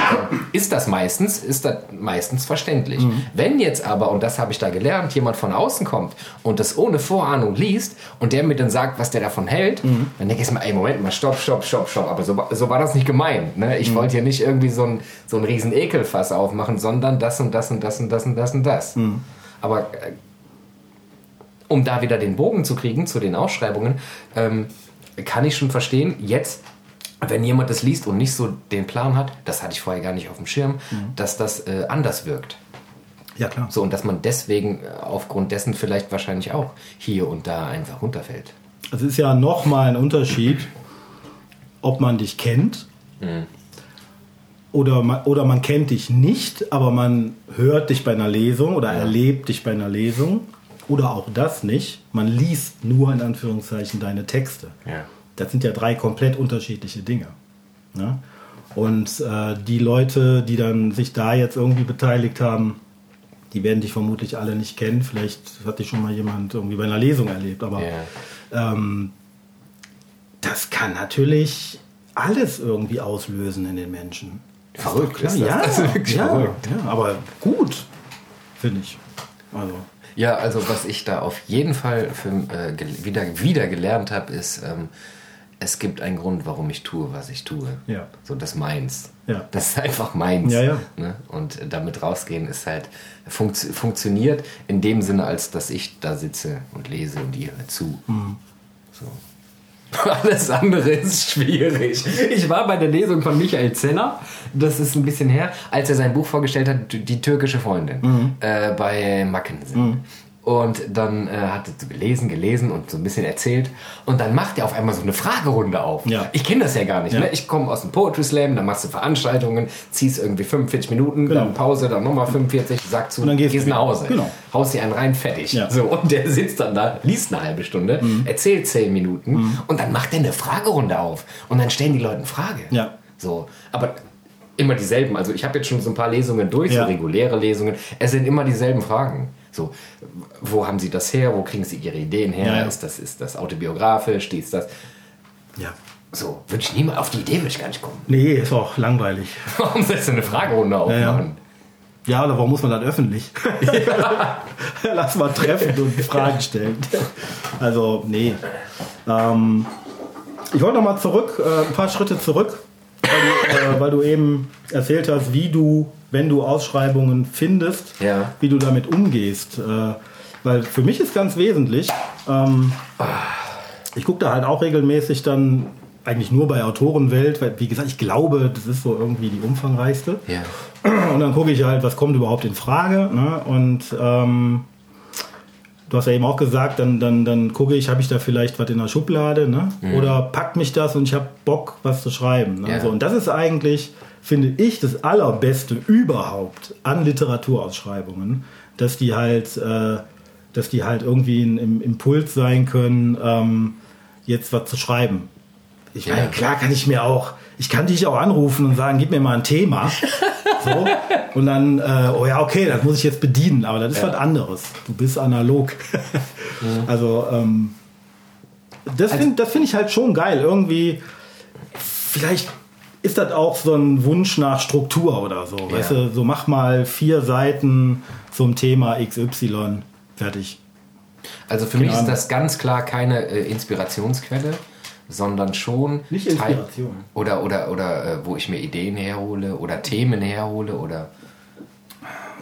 ist das meistens, ist das meistens verständlich. Wenn jetzt aber, und das habe ich da gelernt, jemand von außen kommt und das ohne Vorahnung liest und der mir dann sagt, was der davon hält, dann denke ich mir, ey, Moment mal, stopp, stopp, stopp, stopp. Aber so, so war das nicht gemeint. Ne? Ich wollte hier nicht irgendwie so ein, so ein riesen Ekelfass aufmachen, sondern das und das und das und das und das und das. Aber äh, um da wieder den Bogen zu kriegen zu den Ausschreibungen, ähm, kann ich schon verstehen, jetzt, wenn jemand das liest und nicht so den Plan hat, das hatte ich vorher gar nicht auf dem Schirm, dass das äh, anders wirkt. Ja, klar. So, und dass man deswegen äh, aufgrund dessen vielleicht wahrscheinlich auch hier und da einfach runterfällt. Es ist ja nochmal ein Unterschied, ob man dich kennt oder, man, oder man kennt dich nicht, aber man hört dich bei einer Lesung oder erlebt dich bei einer Lesung oder auch das nicht. Man liest nur in Anführungszeichen deine Texte. Ja. Das sind ja drei komplett unterschiedliche Dinge. Ne? Und äh, die Leute, die dann sich da jetzt irgendwie beteiligt haben, die werden dich vermutlich alle nicht kennen. Vielleicht hat dich schon mal jemand irgendwie bei einer Lesung erlebt, aber Ja. ähm, das kann natürlich alles irgendwie auslösen in den Menschen. Verrückt ist das. ja, Das ist wirklich ja, verrückt. ja, aber gut, finde ich. Also, Ja, also was ich da auf jeden Fall für, äh, wieder, wieder gelernt habe, ist, ähm, es gibt einen Grund, warum ich tue, was ich tue. Ja. So das meins. Ja. Das ist einfach meins. Ja, ja. Ne? Und damit rausgehen ist halt funktio funktioniert in dem Sinne, als dass ich da sitze und lese und ihr zu. Mhm. So. [LAUGHS] Alles andere ist schwierig. Ich war bei der Lesung von Michael Zenner, das ist ein bisschen her, als er sein Buch vorgestellt hat, Die türkische Freundin, Mhm. äh, bei Mackensen. Und dann äh, hat er so gelesen, gelesen und so ein bisschen erzählt. Und dann macht er auf einmal so eine Fragerunde auf. Ja. Ich kenne das ja gar nicht. Ja. Ne? Ich komme aus dem Poetry Slam, dann machst du Veranstaltungen, ziehst irgendwie 45 Minuten, Genau. dann Pause, dann nochmal 45, sagst zu, Und dann gehst du nach. Hause. Genau. Haust dir einen rein, fertig. Ja. So, und der sitzt dann da, liest eine halbe Stunde, Mhm. erzählt 10 Minuten und dann macht er eine Fragerunde auf. Und dann stellen die Leute eine Frage. Ja. So, aber immer dieselben. Also ich habe jetzt schon so ein paar Lesungen durch, so reguläre Lesungen. Es sind immer dieselben Fragen. So, wo haben Sie das her? Wo kriegen Sie Ihre Ideen her? Ja, ja. Ist, das, ist das autobiografisch? Ist das... ja. So, würde ich niemals, auf die Idee würde ich gar nicht kommen. Nee, ist auch langweilig. [LAUGHS] Warum sollst du eine Fragerunde ja. aufmachen? Ja, oder warum muss man das öffentlich? [LAUGHS] Lass mal treffen und Fragen stellen. Also, nee. Ähm, ich wollte noch mal zurück, äh, ein paar Schritte zurück, äh, weil du eben erzählt hast, wie du, wenn du Ausschreibungen findest, Ja. wie du damit umgehst. Äh, weil für mich ist ganz wesentlich, ähm, ich gucke da halt auch regelmäßig dann eigentlich nur bei Autorenwelt, weil wie gesagt, ich glaube, das ist so irgendwie die umfangreichste. Ja. Und dann gucke ich halt, was kommt überhaupt in Frage. Ne? Und ähm, du hast ja eben auch gesagt, dann, dann, dann gucke ich, habe ich da vielleicht was in der Schublade ne? oder packt mich das und ich habe Bock, was zu schreiben. Ne? Ja. So, und das ist eigentlich, finde ich, das Allerbeste überhaupt an Literaturausschreibungen, dass die halt, äh, dass die halt irgendwie ein, im Impuls sein können, ähm, jetzt was zu schreiben. Ich meine, Ja. klar kann ich mir auch, ich kann dich auch anrufen und sagen, gib mir mal ein Thema. [LAUGHS] So. Und dann, äh, oh ja, okay, das muss ich jetzt bedienen, aber das ist was anderes. Du bist analog. Also, ähm, das finde das find ich halt schon geil. Irgendwie, vielleicht ist das auch so ein Wunsch nach Struktur oder so. Weißt du, so mach mal vier Seiten zum Thema XY. Fertig. Also für mich Keine ist das ganz klar keine äh, Inspirationsquelle, sondern schon Nicht Teil- Inspiration. oder oder oder äh, wo ich mir Ideen herhole oder Themen herhole oder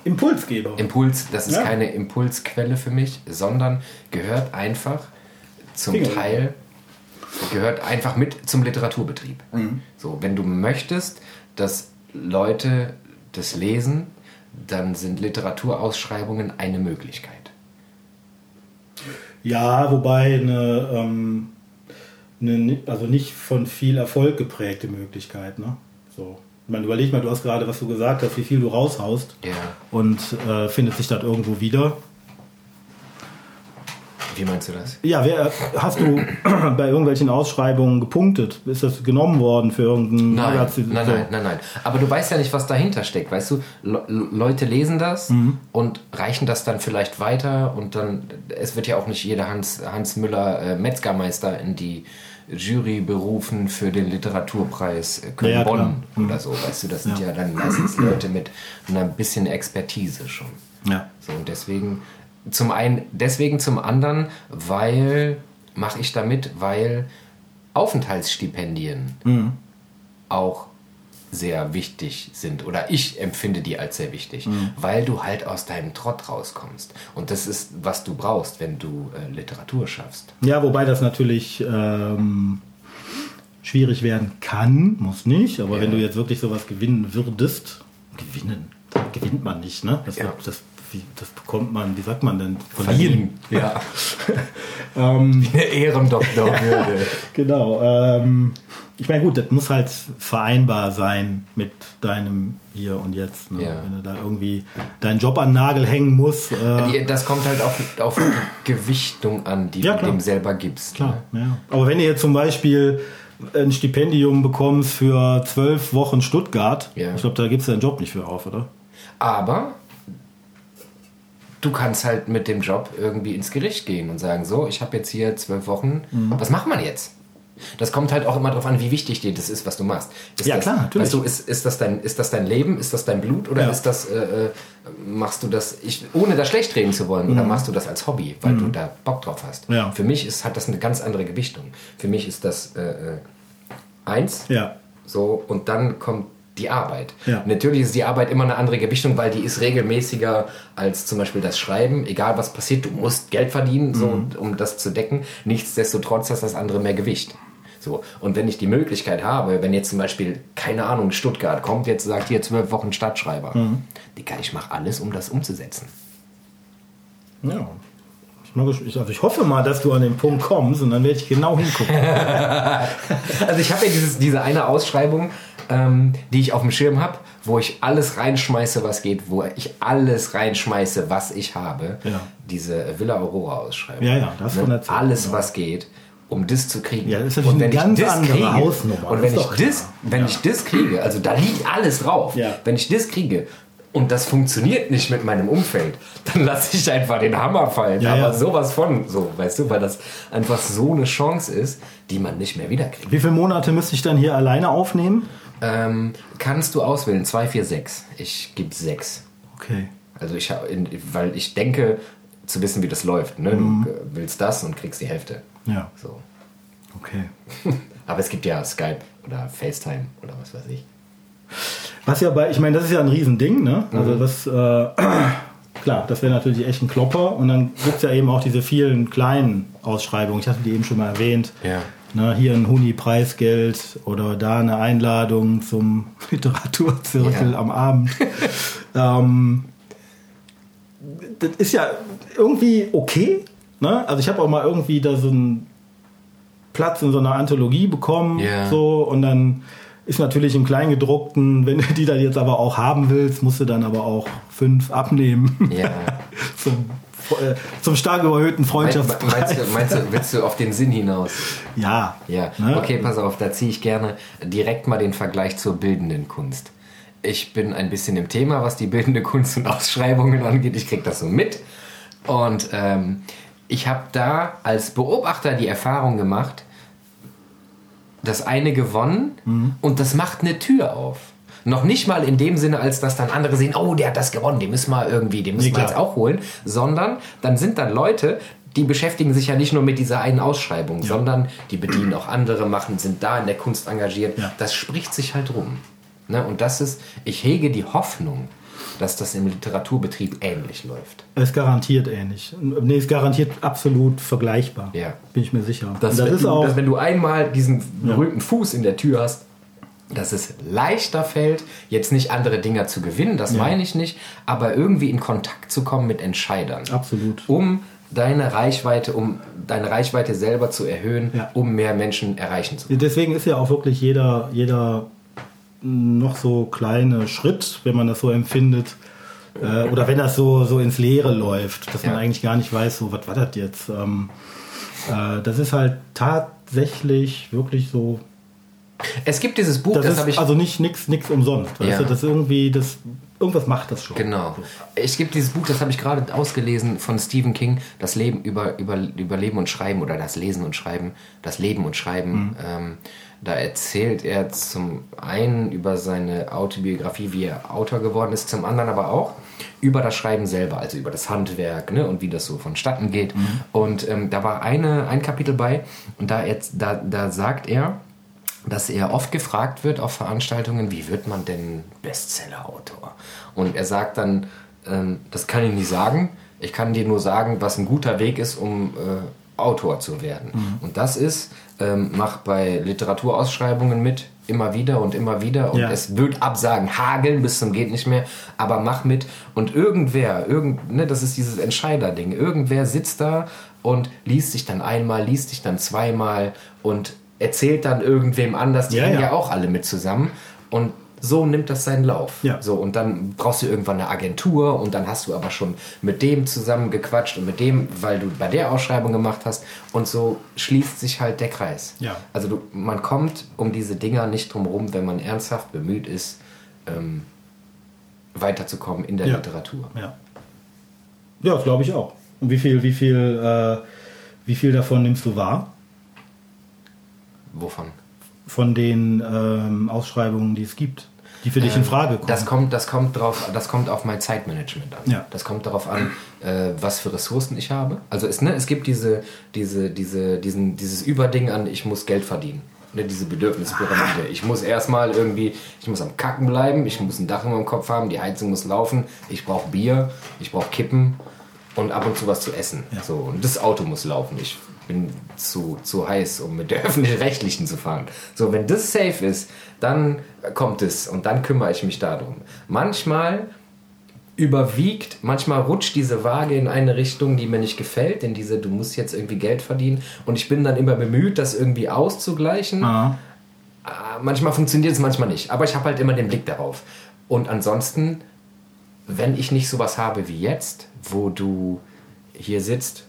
Impulsgeber. Impuls. Das ist Ja. keine Impulsquelle für mich, sondern gehört einfach zum Finger. Teil gehört einfach mit zum Literaturbetrieb. Mhm. So, wenn du möchtest, dass Leute das lesen, dann sind Literaturausschreibungen eine Möglichkeit. Ja, wobei eine, ähm, eine, also nicht von viel Erfolg geprägte Möglichkeit. Ne? So. Ich meine, überleg mal, du hast gerade, was du gesagt hast, wie viel du raushaust Ja. und äh, findet sich das irgendwo wieder. Wie meinst du das? Ja, wer, hast du [CLEARS THROAT] bei irgendwelchen Ausschreibungen gepunktet? Ist das genommen worden für irgendein Nein, Magazin? nein, nein, nein, nein. Aber du weißt ja nicht, was dahinter steckt, weißt du? Le Leute lesen das Mhm. und reichen das dann vielleicht weiter und dann, es wird ja auch nicht jeder Hans, Hans Müller äh, Metzgermeister in die Jury berufen für den Literaturpreis äh, Ja, ja, Köln-Bonn klar. Mhm. oder so, weißt du? Das sind ja. dann meistens Leute mit einer bisschen Expertise schon. Ja. So, und deswegen, zum einen, deswegen zum anderen, weil, mache ich damit, weil Aufenthaltsstipendien Mhm. auch sehr wichtig sind oder ich empfinde die als sehr wichtig, Mhm. weil du halt aus deinem Trott rauskommst. Und das ist, was du brauchst, wenn du äh, Literatur schaffst. Ja, wobei das natürlich ähm, schwierig werden kann, muss nicht, aber Ja. wenn du jetzt wirklich sowas gewinnen würdest, gewinnen, gewinnt man nicht, ne? Das, Ja. das, wie, das bekommt man, wie sagt man denn? Verliehen. Ja. [LAUGHS] Ähm, Eine Ehrendoktorwürde. [LAUGHS] genau. Ähm, ich meine, gut, das muss halt vereinbar sein mit deinem Hier und Jetzt. Ne? Ja. Wenn du da irgendwie deinen Job an den Nagel hängen musst. Äh, Das kommt halt auf, auf die Gewichtung an, die Ja, du dem selber gibst. Klar, ja. Aber wenn du jetzt zum Beispiel ein Stipendium bekommst für zwölf Wochen Stuttgart, Ja. ich glaube, da gibst du deinen Job nicht für auf, oder? Aber du kannst halt mit dem Job irgendwie ins Gericht gehen und sagen, so, ich habe jetzt hier zwölf Wochen, Mhm. was macht man jetzt? Das kommt halt auch immer darauf an, wie wichtig dir das ist, was du machst. Ist Ja, das, klar, natürlich. Weißt du, ist, ist, das dein, ist das dein Leben? Ist das dein Blut? Oder Ja. ist das, äh, äh, machst du das, ich, ohne das schlecht reden zu wollen, oder machst du das als Hobby, weil du da Bock drauf hast? Mhm. Ja. Für mich ist, hat das eine ganz andere Gewichtung. Für mich ist das äh, äh, eins, Ja. so, und dann kommt die Arbeit. Ja. Natürlich ist die Arbeit immer eine andere Gewichtung, weil die ist regelmäßiger als zum Beispiel das Schreiben. Egal was passiert, du musst Geld verdienen, so, Mhm. um das zu decken. Nichtsdestotrotz hat das andere mehr Gewicht. So. Und wenn ich die Möglichkeit habe, wenn jetzt zum Beispiel, keine Ahnung, Stuttgart kommt jetzt sagt, hier zwölf Wochen Stadtschreiber. Mhm. Digga, ich mache alles, um das umzusetzen. ja. Ich- also ich hoffe mal, dass du an den Punkt kommst und dann werde ich genau hingucken. [LAUGHS] Also ich habe ja dieses, diese eine Ausschreibung, ähm, die ich auf dem Schirm habe, wo ich alles reinschmeiße, was geht, wo ich alles reinschmeiße, was ich habe. Ja. Diese Villa Aurora Ausschreibung. Ja, ja, das von ne? erzählt, Alles, ja. was geht, um das zu kriegen. Ja, das ist natürlich eine ganz andere Hausnummer, Und wenn ich das, wenn Ja. ich das kriege, also da liegt alles drauf. Ja. Wenn ich das kriege und das funktioniert nicht mit meinem Umfeld, [LAUGHS] dann lasse ich einfach den Hammer fallen. Ja, Aber ja. sowas von, so, weißt du, weil das einfach so eine Chance ist, die man nicht mehr wiederkriegt. Wie viele Monate müsste ich dann hier alleine aufnehmen? Ähm, kannst du auswählen? 2, 4, 6. Ich gebe 6. Okay. Also ich habe, weil ich denke, zu wissen, wie das läuft. Ne? Mhm. Du willst das und kriegst die Hälfte. Ja, So. okay. [LAUGHS] Aber es gibt ja Skype oder FaceTime oder was weiß ich. Was ja bei, ich meine, das ist ja ein Riesending, ne? Mhm. Also das, äh, [CLEARS THROAT] klar, das wäre natürlich echt ein Klopper. Und dann gibt es ja eben auch diese vielen kleinen Ausschreibungen. Ich hatte die eben schon mal erwähnt. Ja. Ne, hier ein Huni-Preisgeld oder da eine Einladung zum [LAUGHS] Literaturzirkel Ja. am Abend. ähm, das ist ja irgendwie okay. Ne? Also ich habe auch mal irgendwie da so einen Platz in so einer Anthologie bekommen. Ja. So, und dann ist natürlich im Kleingedruckten, wenn du die dann jetzt aber auch haben willst, musst du dann aber auch fünf abnehmen. Ja. [LAUGHS] zum, zum stark überhöhten Freundschaftspreis. meinst, du, meinst du, willst du auf den Sinn hinaus? Ja. Ja. Ne? Okay, pass auf, da ziehe ich gerne direkt mal den Vergleich zur bildenden Kunst. Ich bin ein bisschen im Thema, was die bildende Kunst und Ausschreibungen angeht. Ich kriege das so mit. Und ähm, ich habe da als Beobachter die Erfahrung gemacht, das eine gewonnen Mhm. und das macht eine Tür auf. Noch nicht mal in dem Sinne, als dass dann andere sehen, oh, der hat das gewonnen, den müssen wir irgendwie, den müssen Nee, wir jetzt auch holen, sondern dann sind dann Leute, die beschäftigen sich ja nicht nur mit dieser einen Ausschreibung, ja. sondern die bedienen auch andere, machen, sind da in der Kunst engagiert. Ja. Das spricht sich halt rum. Ne? Und das ist, ich hege die Hoffnung, dass das im Literaturbetrieb ähnlich läuft. Es ist garantiert ähnlich. Nee, es ist garantiert absolut vergleichbar. Ja. Bin ich mir sicher. Das, das ist du, auch, dass wenn du einmal diesen berühmten ja. Fuß in der Tür hast, dass es leichter fällt, jetzt nicht andere Dinger zu gewinnen, das ja. meine ich nicht, aber irgendwie in Kontakt zu kommen mit Entscheidern. Absolut. Um deine Reichweite, um deine Reichweite selber zu erhöhen, ja. um mehr Menschen erreichen zu können. Deswegen ist ja auch wirklich jeder, jeder noch so kleine Schritt, wenn man das so empfindet, äh, oder wenn das so, so ins Leere läuft, dass ja. man eigentlich gar nicht weiß, so, was war das jetzt? Ähm, äh, das ist halt tatsächlich wirklich so. Es gibt dieses Buch, das, das habe ich. Also nicht nichts nix umsonst. Ja. Weißt du, das irgendwie, das, irgendwas macht das schon. Genau. Es gibt dieses Buch, das habe ich gerade ausgelesen von Stephen King, das Leben über, über, über Leben und Schreiben oder das Lesen und Schreiben, das Leben und Schreiben. Mhm. Ähm, da erzählt er zum einen über seine Autobiografie, wie er Autor geworden ist, zum anderen aber auch über das Schreiben selber, also über das Handwerk ne, und wie das so vonstatten geht. Mhm. Und ähm, da war eine, ein Kapitel bei und da, jetzt, da, da sagt er, dass er oft gefragt wird auf Veranstaltungen, wie wird man denn Bestseller-Autor? Und er sagt dann, ähm, das kann ich nicht sagen, ich kann dir nur sagen, was ein guter Weg ist, um äh, Autor zu werden. Mhm. Und das ist, ähm, mach bei Literaturausschreibungen mit, immer wieder und immer wieder. Und ja. es wird Absagen hageln bis zum geht nicht mehr, aber mach mit. Und irgendwer, irgend, ne, das ist dieses Entscheiderding, irgendwer sitzt da und liest sich dann einmal, liest sich dann zweimal und erzählt dann irgendwem anders, die ja, hängen ja. ja auch alle mit zusammen. Und so nimmt das seinen Lauf. Ja. So, und dann brauchst du irgendwann eine Agentur und dann hast du aber schon mit dem zusammengequatscht und mit dem, weil du bei der Ausschreibung gemacht hast. Und so schließt sich halt der Kreis. Ja. Also du, man kommt um diese Dinger nicht drum herum, wenn man ernsthaft bemüht ist, ähm, weiterzukommen in der ja. Literatur. Ja, ja glaube ich auch. Und wie viel, wie viel, äh, wie viel davon nimmst du wahr? Wovon? Von den ähm, Ausschreibungen, die es gibt die für dich in ähm, Frage kommen. Das kommt, das kommt drauf, das kommt auf mein Zeitmanagement an. Ja. Das kommt darauf an, äh, was für Ressourcen ich habe. Also es, ne, es gibt diese, diese, diese, diesen, dieses Überding an, ich muss Geld verdienen. Ne, diese Bedürfnispyramide. Ich muss erstmal irgendwie, ich muss am Kacken bleiben, ich muss ein Dach über dem Kopf haben, die Heizung muss laufen, ich brauche Bier, ich brauche Kippen und ab und zu was zu essen. Ja. So, und das Auto muss laufen. Ich bin zu, zu heiß, um mit der [LAUGHS] öffentlich-rechtlichen zu fahren. So, wenn das safe ist, dann kommt es und dann kümmere ich mich darum. Manchmal überwiegt, manchmal rutscht diese Waage in eine Richtung, die mir nicht gefällt, in diese, du musst jetzt irgendwie Geld verdienen und ich bin dann immer bemüht, das irgendwie auszugleichen. Aha. Ah, manchmal funktioniert es, manchmal nicht, aber ich habe halt immer den Blick darauf. Und ansonsten, wenn ich nicht sowas habe wie jetzt, wo du hier sitzt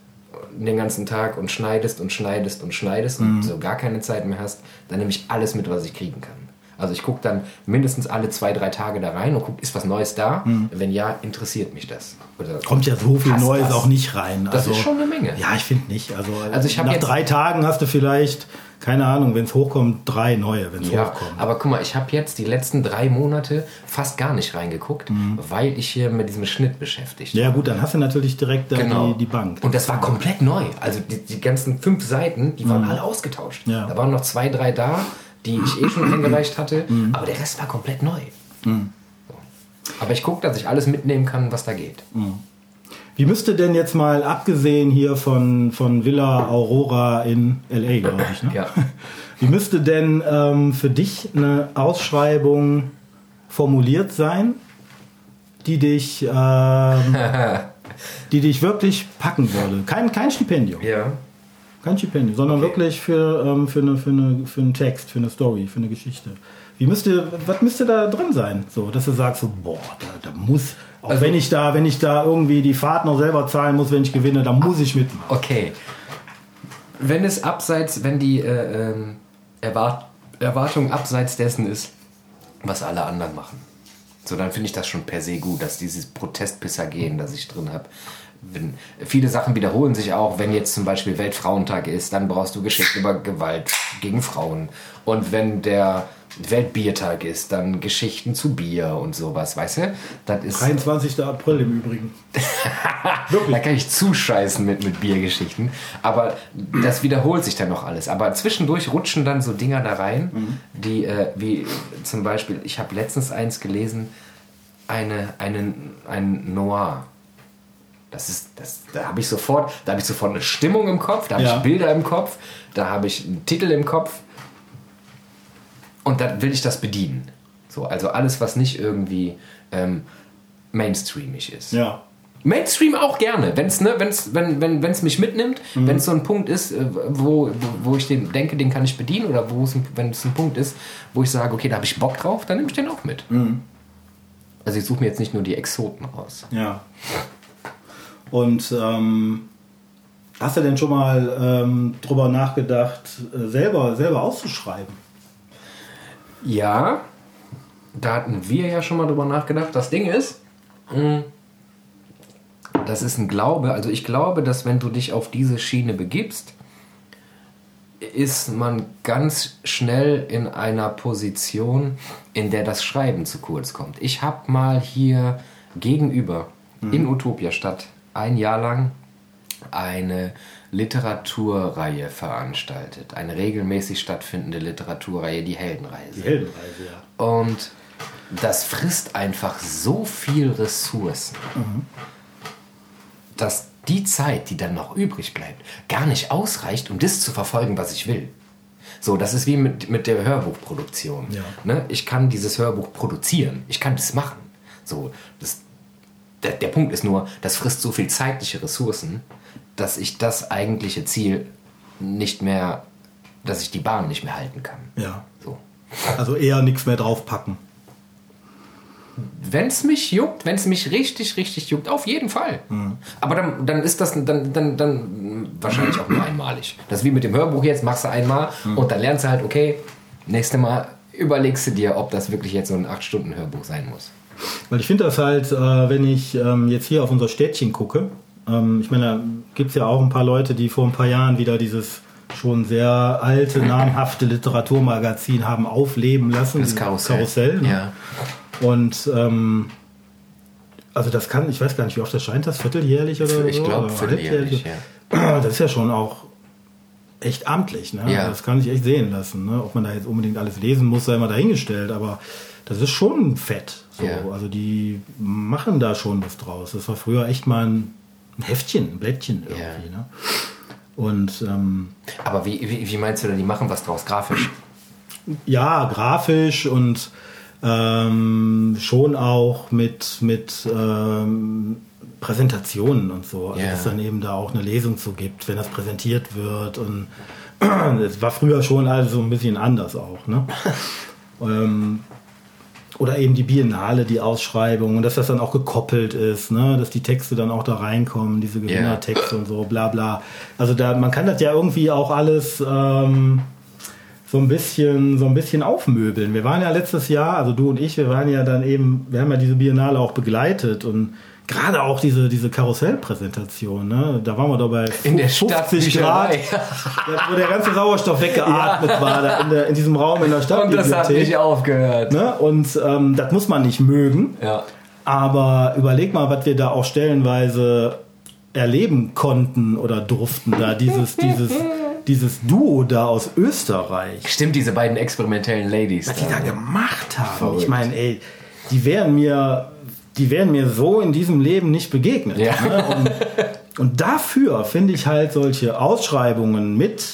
den ganzen Tag und schneidest und schneidest und schneidest mhm. und so gar keine Zeit mehr hast, dann nehme ich alles mit, was ich kriegen kann. Also ich gucke dann mindestens alle zwei, drei Tage da rein und gucke, ist was Neues da? Mhm. Wenn ja, interessiert mich das. Oder Kommt ja so viel Neues das. auch nicht rein. Das also, ist schon eine Menge. Ja, ich finde nicht. Also, also ich nach drei Tagen hast du vielleicht keine Ahnung, wenn es hochkommt, drei neue, wenn es ja, hochkommt. Aber guck mal, ich habe jetzt die letzten drei Monate fast gar nicht reingeguckt, mhm. weil ich hier mit diesem Schnitt beschäftigt Ja, gut, dann hast du natürlich direkt genau. die, die, Bank. Und das war komplett neu. Also die, die ganzen fünf Seiten, die waren mhm. alle ausgetauscht. Ja. Da waren noch zwei, drei da, die ich eh schon eingereicht hatte, mhm. aber der Rest war komplett neu. Mhm. Aber ich gucke, dass ich alles mitnehmen kann, was da geht. Wie müsste denn jetzt mal, abgesehen hier von, von Villa Aurora in L.A., glaube ich, ne? ja. [LAUGHS] wie müsste denn ähm, für dich eine Ausschreibung formuliert sein, die dich, ähm, [LAUGHS] die dich wirklich packen würde? Kein, kein Stipendium. Ja. Kein Stipendium, sondern okay. wirklich für, ähm, für, eine, für, eine, für einen Text, für eine Story, für eine Geschichte. Wie müsste, was müsste da drin sein? So, dass du sagst so, boah, da, da muss, auch also, wenn ich da, wenn ich da irgendwie die Fahrt noch selber zahlen muss, wenn ich gewinne, dann muss ich mitmachen. Okay. Wenn es abseits, wenn die äh, äh, Erwart Erwartung abseits dessen ist, was alle anderen machen, so dann finde ich das schon per se gut, dass dieses Protestpisser gehen, das ich drin habe. viele Sachen wiederholen sich auch, wenn jetzt zum Beispiel Weltfrauentag ist, dann brauchst du Geschichten über Gewalt gegen Frauen. Und wenn der Weltbiertag ist, dann Geschichten zu Bier und sowas, weißt du? Das ist, 23. April im Übrigen. [LAUGHS] da kann ich zuscheißen mit, mit Biergeschichten. Aber das wiederholt sich dann noch alles. Aber zwischendurch rutschen dann so Dinger da rein, die, äh, wie zum Beispiel, ich habe letztens eins gelesen, eine, eine, ein Noir. Das ist, das, da habe ich sofort, da habe ich sofort eine Stimmung im Kopf, da habe Ja. ich Bilder im Kopf, da habe ich einen Titel im Kopf und dann will ich das bedienen. So, also alles, was nicht irgendwie ähm, mainstreamig ist. Ja. Mainstream auch gerne, wenn's, ne, wenn's, wenn es wenn, wenn's mich mitnimmt, wenn es so ein Punkt ist, äh, wo, wo, ich den denke, den kann ich bedienen, oder wo es ein- wenn es ein Punkt ist, wo ich sage, okay, da habe ich Bock drauf, dann nehme ich den auch mit. Also ich suche mir jetzt nicht nur die Exoten raus. Ja. Und ähm, hast du denn schon mal ähm, drüber nachgedacht, äh, selber, selber auszuschreiben? Ja, da hatten wir ja schon mal drüber nachgedacht. Das Ding ist, mh, das ist ein Glaube. Also ich glaube, dass wenn du dich auf diese Schiene begibst, ist man ganz schnell in einer Position, in der das Schreiben zu kurz kommt. Ich habe mal hier gegenüber in Utopia Stadt ein Jahr lang eine Literaturreihe veranstaltet. Eine regelmäßig stattfindende Literaturreihe, die Heldenreise. Die Heldenreise, ja. Und das frisst einfach so viel Ressourcen, dass die Zeit, die dann noch übrig bleibt, gar nicht ausreicht, um das zu verfolgen, was ich will. So, das ist wie mit, mit der Hörbuchproduktion. Ja. Ne? Ich kann dieses Hörbuch produzieren, ich kann das machen. So, das, der, der Punkt ist nur, das frisst so viel zeitliche Ressourcen, dass ich das eigentliche Ziel nicht mehr, dass ich die Bahn nicht mehr halten kann. Ja. So. Also eher nichts mehr draufpacken. Wenn es mich juckt, wenn es mich richtig, richtig juckt, auf jeden Fall. Aber dann, dann ist das dann, dann, dann wahrscheinlich auch nur einmalig. Das ist wie mit dem Hörbuch jetzt, machst du einmal und dann lernst du halt, okay, nächste Mal überlegst du dir, ob das wirklich jetzt so ein 8-Stunden-Hörbuch sein muss. Weil ich finde das halt, äh, wenn ich ähm, jetzt hier auf unser Städtchen gucke, ähm, ich meine, da gibt es ja auch ein paar Leute, die vor ein paar Jahren wieder dieses schon sehr alte, namhafte Literaturmagazin haben aufleben lassen. Das Karussell. Karussell ne? Ja. Und ähm, also das kann, ich weiß gar nicht, wie oft das scheint, das vierteljährlich oder Ich so? glaube, oder vierteljährlich, halbjährlich? Das ist ja schon auch echt amtlich, ne? Ja. Das kann sich echt sehen lassen, ne? Ob man da jetzt unbedingt alles lesen muss, sei mal dahingestellt, aber das ist schon fett. So. Ja. Also die machen da schon was draus. Das war früher echt mal ein, Heftchen, ein Blättchen irgendwie, ne? Und ähm, Aber wie, wie, wie meinst du denn, die machen was draus grafisch? ja, grafisch und ähm, schon auch mit, mit ähm, Präsentationen und so. Also Ja. dass dann eben da auch eine Lesung zu gibt, wenn das präsentiert wird. Und [CLEARS THROAT] es war früher schon also so ein bisschen anders auch. Ne? [LAUGHS] ähm, oder eben die Biennale, die Ausschreibung und dass das dann auch gekoppelt ist, ne? dass die Texte dann auch da reinkommen, diese Gewinnertexte und so, bla bla. Also da, man kann das ja irgendwie auch alles ähm, so ein bisschen, so ein bisschen aufmöbeln. Wir waren ja letztes Jahr, also du und ich, wir waren ja dann eben, wir haben ja diese Biennale auch begleitet und gerade auch diese, diese Karussellpräsentation, ne? da waren wir doch bei In der 50 Stadtbücherei. Grad, [LAUGHS] da- wo der ganze Sauerstoff weggeatmet war, da in, der, in diesem Raum in der Und das hat nicht aufgehört. Ne? Und ähm, das muss man nicht mögen. Ja. Aber überleg mal, was wir da auch stellenweise erleben konnten oder durften. Da dieses, dieses, dieses Duo da aus Österreich, Stimmt, diese beiden experimentellen Ladies. was die da gemacht haben. Verrückt. Ich meine, ey, die wären mir, die wären mir so in diesem Leben nicht begegnet. Ja. Ne? Und, und dafür finde ich halt solche Ausschreibungen mit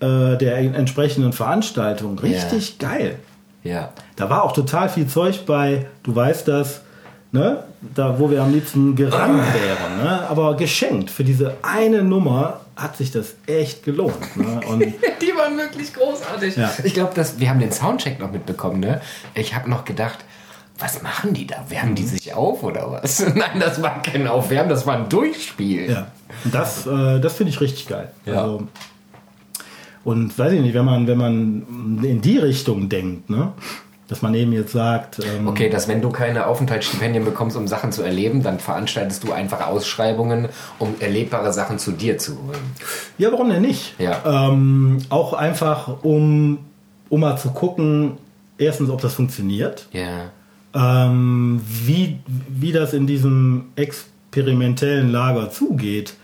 äh, der entsprechenden Veranstaltung richtig geil. Ja. Da war auch total viel Zeug bei, du weißt das, ne? Da, wo wir am liebsten gerannt wären, ne? Aber geschenkt. Für diese eine Nummer hat sich das echt gelohnt. Ne? Und [LAUGHS] Die waren wirklich großartig. Ja. Ich glaube, dass wir haben den Soundcheck noch mitbekommen. Ne? Ich habe noch gedacht, was machen die da? Wärmen die sich auf oder was? [LAUGHS] Nein, das war kein Aufwärmen, das war ein Durchspiel. ja, und das, äh, das finde ich richtig geil. Ja. Also, und weiß ich nicht, wenn man, wenn man in die Richtung denkt, ne? dass man eben jetzt sagt, ähm, Okay, dass wenn du keine Aufenthaltsstipendien bekommst, um Sachen zu erleben, dann veranstaltest du einfach Ausschreibungen, um erlebbare Sachen zu dir zu holen. Ja, warum denn nicht? Ja. Ähm, auch einfach, um, um mal zu gucken, erstens, ob das funktioniert, Ja. Ähm, wie, wie das in diesem experimentellen Lager zugeht.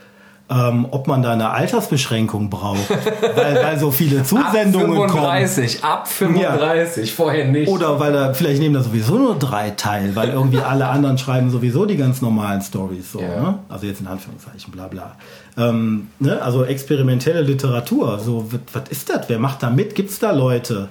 Ähm, ob man da eine Altersbeschränkung braucht, [LAUGHS] weil, weil so viele Zusendungen ab kommen. 35, ab 35, vorher nicht. Oder weil da vielleicht nehmen da sowieso nur drei teil, weil irgendwie alle anderen schreiben sowieso die ganz normalen Stories so. Ja. Ne? Also jetzt in Anführungszeichen, bla bla. Ähm, ne? Also experimentelle Literatur. So, was, was ist das? Wer macht da mit? Gibt es da Leute?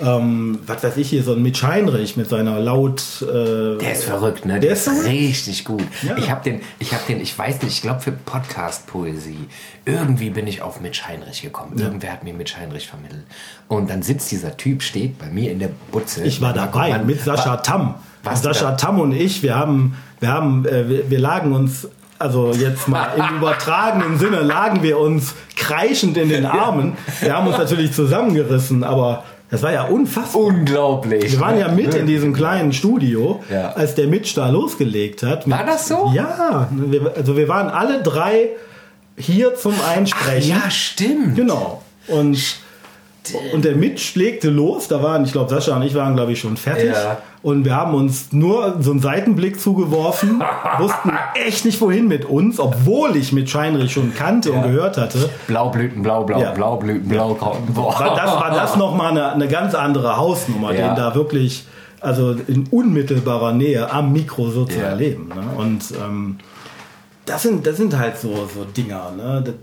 Ähm, was weiß ich hier, so ein Mitch Heinrich mit seiner laut. Äh, Der ist verrückt, ne? Der Der, ist ist verrückt? richtig gut. Ja. Ich habe den, ich habe den, ich weiß nicht, ich glaube für Podcast-Poesie. Irgendwie bin ich auf Mitch Heinrich gekommen. Irgendwer hat mir Mitch Heinrich vermittelt. Und dann sitzt dieser Typ, steht bei mir in der Butze. Ich war dabei man- mit Sascha Wa- Tam. Du Sascha da? Tam und ich, wir haben, wir haben, äh, wir, wir lagen uns, also jetzt mal im [LAUGHS] übertragenen Sinne, lagen wir uns kreischend in den Armen. Wir haben uns natürlich zusammengerissen, aber das war ja unfassbar. Unglaublich. Wir waren ja mit in diesem kleinen Studio, Ja. als der Mitch da losgelegt hat. War das so? Ja, also wir waren alle drei hier zum Einsprechen. Ja, stimmt. Genau. Und, und der Mitch legte los. Da waren, ich glaube, Sascha und ich waren, glaube ich, schon fertig. Ja. Und wir haben uns nur so einen Seitenblick zugeworfen, [LAUGHS] wussten echt nicht wohin mit uns, obwohl ich mit Scheinrich schon kannte und gehört hatte. Blaublüten, blau, blau, Ja. Blaublüten, blau. Boah. War das, war das [LAUGHS] nochmal eine, eine ganz andere Hausnummer, Ja. den da wirklich, also in unmittelbarer Nähe am Mikro so zu Ja. erleben. Ne? Und ähm, das, sind, das sind halt so, so Dinger. Ne? Das,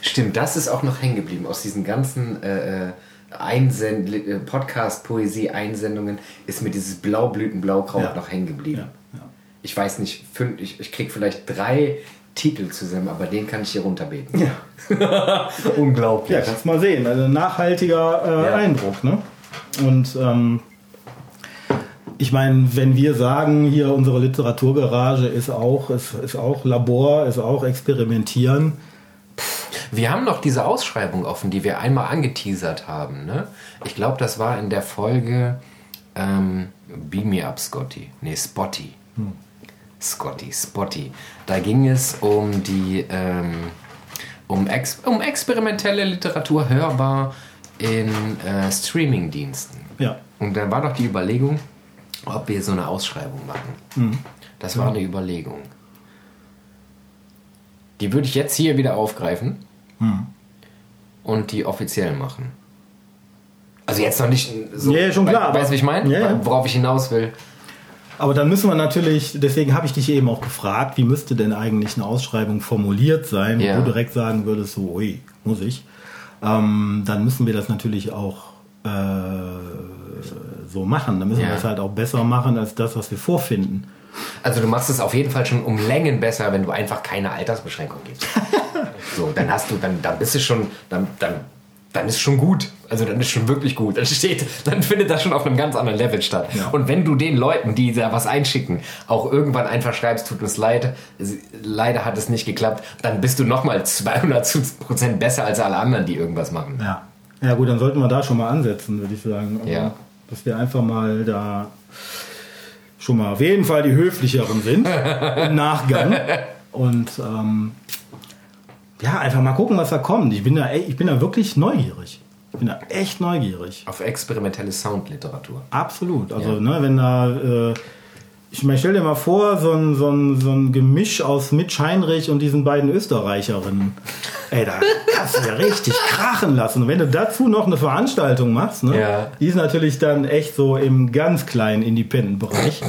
Stimmt, das ist auch noch hängen geblieben aus diesen ganzen äh, äh, äh, Podcast-Poesie-Einsendungen ist mir dieses Blaublüten-Blaukraut Ja. noch hängen geblieben. ja, ja. Ich weiß nicht, fünf, ich, ich krieg vielleicht drei Titel zusammen, aber den kann ich hier runterbeten. Ja. [LAUGHS] Unglaublich. Ja, kannst mal sehen. Also ein nachhaltiger äh. Eindruck. Ne? Und ähm, ich meine, wenn wir sagen, hier unsere Literaturgarage ist auch, ist, ist auch Labor, ist auch Experimentieren. Wir haben noch diese Ausschreibung offen, die wir einmal angeteasert haben. Ne? Ich glaube, das war in der Folge ähm, Beam Me Up, Scotty. Nee, Spotty. Scotty, Spotty. Da ging es um die ähm, um, ex um experimentelle Literatur hörbar in äh, Streamingdiensten. Ja. Und da war doch die Überlegung, ob wir so eine Ausschreibung machen. Das war eine Überlegung. Die würde ich jetzt hier wieder aufgreifen und die offiziell machen. Also jetzt noch nicht so. Ja, schon klar, Weißt du, wie ich meine? Ja, ja. Worauf ich hinaus will. Aber dann müssen wir natürlich, deswegen habe ich dich eben auch gefragt, wie müsste denn eigentlich eine Ausschreibung formuliert sein, Ja. wo du direkt sagen würdest, so, ui, muss ich. Ähm, dann müssen wir das natürlich auch äh, so machen. Dann müssen wir das halt auch besser machen als das, was wir vorfinden. Also du machst es auf jeden Fall schon um Längen besser, wenn du einfach keine Altersbeschränkung gibst. [LAUGHS] so, dann hast du, dann, dann bist du schon, dann, dann, dann ist schon gut. Also dann ist schon wirklich gut. Dann steht, dann findet das schon auf einem ganz anderen Level statt. Ja. Und wenn du den Leuten, die da was einschicken, auch irgendwann einfach schreibst, tut uns leid, leider hat es nicht geklappt, dann bist du nochmal 200% besser als alle anderen, die irgendwas machen. Ja. Ja gut, dann sollten wir da schon mal ansetzen, würde ich sagen. Ja. Dass wir einfach mal da schon mal auf jeden Fall die höflicheren sind [LAUGHS] im Nachgang. Und ähm, ja, einfach mal gucken, was da kommt. Ich bin da, ey, ich bin da wirklich neugierig. Ich bin da echt neugierig. Auf experimentelle Soundliteratur. Absolut. Also, Ja. ne, wenn da. Äh, ich meine, stell dir mal vor, so ein, so, ein, so ein Gemisch aus Mitch Heinrich und diesen beiden Österreicherinnen. Ey, da kannst du ja richtig krachen lassen. Und wenn du dazu noch eine Veranstaltung machst, ne, Ja. die ist natürlich dann echt so im ganz kleinen Independent-Bereich.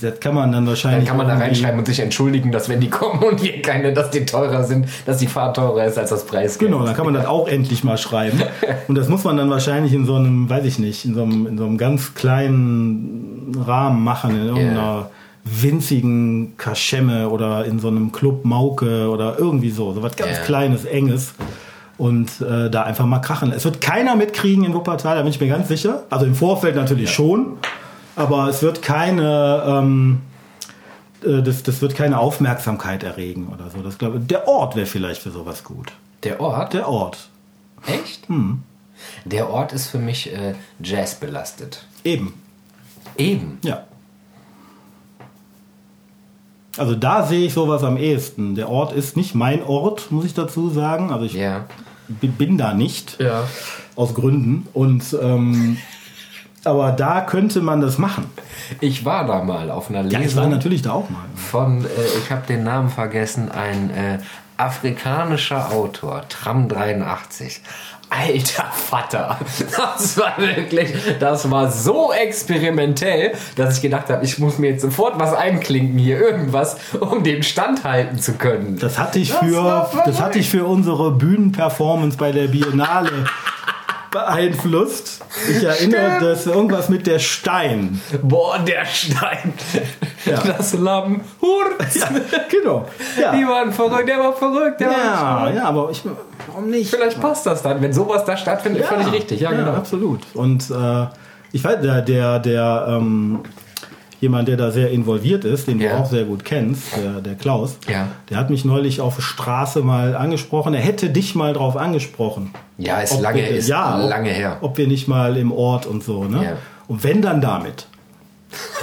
Das kann man dann wahrscheinlich. Dann kann man da reinschreiben und sich entschuldigen, dass wenn die [LAUGHS] kommen und wir keine, dass die teurer sind, dass die Fahrt teurer ist als das Preisgeld. Genau, dann kann man das auch endlich mal schreiben. [LAUGHS] Und das muss man dann wahrscheinlich in so einem, weiß ich nicht, in so einem, in so einem ganz kleinen Rahmen machen, in irgendeiner winzigen Kaschemme oder in so einem Club Mauke oder irgendwie so. So was ganz Ja. Kleines, Enges. Und äh, da einfach mal krachen. Es wird keiner mitkriegen in Wuppertal, da bin ich mir ganz sicher. Also im Vorfeld natürlich schon. Aber es wird keine, ähm, äh, das, das wird keine Aufmerksamkeit erregen oder so. Das glaube der Ort wäre vielleicht für sowas gut. Der Ort? Der Ort. Echt? Hm. Der Ort ist für mich äh, Jazz belastet. Eben. Eben. Ja. Also da sehe ich sowas am ehesten. Der Ort ist nicht mein Ort, muss ich dazu sagen. Also ich b- bin da nicht. Ja. Aus Gründen. Und ähm, Aber da könnte man das machen. Ich war da mal auf einer Ja, ich war Lesung natürlich da auch mal. von, äh, ich habe den Namen vergessen, ein äh, afrikanischer Autor, Tram 83. Alter Vater, [LAUGHS] das war wirklich, das war so experimentell, dass ich gedacht habe, ich muss mir jetzt sofort was einklinken hier, irgendwas, um den Stand halten zu können. Das hatte ich Das für, das hatte ich für unsere Bühnenperformance bei der Biennale beeinflusst. Ich erinnere, Stimmt. dass irgendwas mit der Stein. Boah, der Stein, Ja. das Lamm, Hurz. [LAUGHS] genau. Ja. Die waren verrückt, der war verrückt, der war Ja, ja, aber ich, warum nicht? Vielleicht passt das dann, wenn sowas da stattfindet, völlig richtig. Ja, genau. absolut. Und äh, ich weiß, der, der, der ähm, jemand, der da sehr involviert ist, den Ja. du auch sehr gut kennst, der, der Klaus, Ja. der hat mich neulich auf der Straße mal angesprochen. Er hätte dich mal drauf angesprochen. Ja, ist Ob lange, wir- ist ja, ob- lange her. Ob wir nicht mal im Ort und so, ne? Ja. Und wenn dann damit.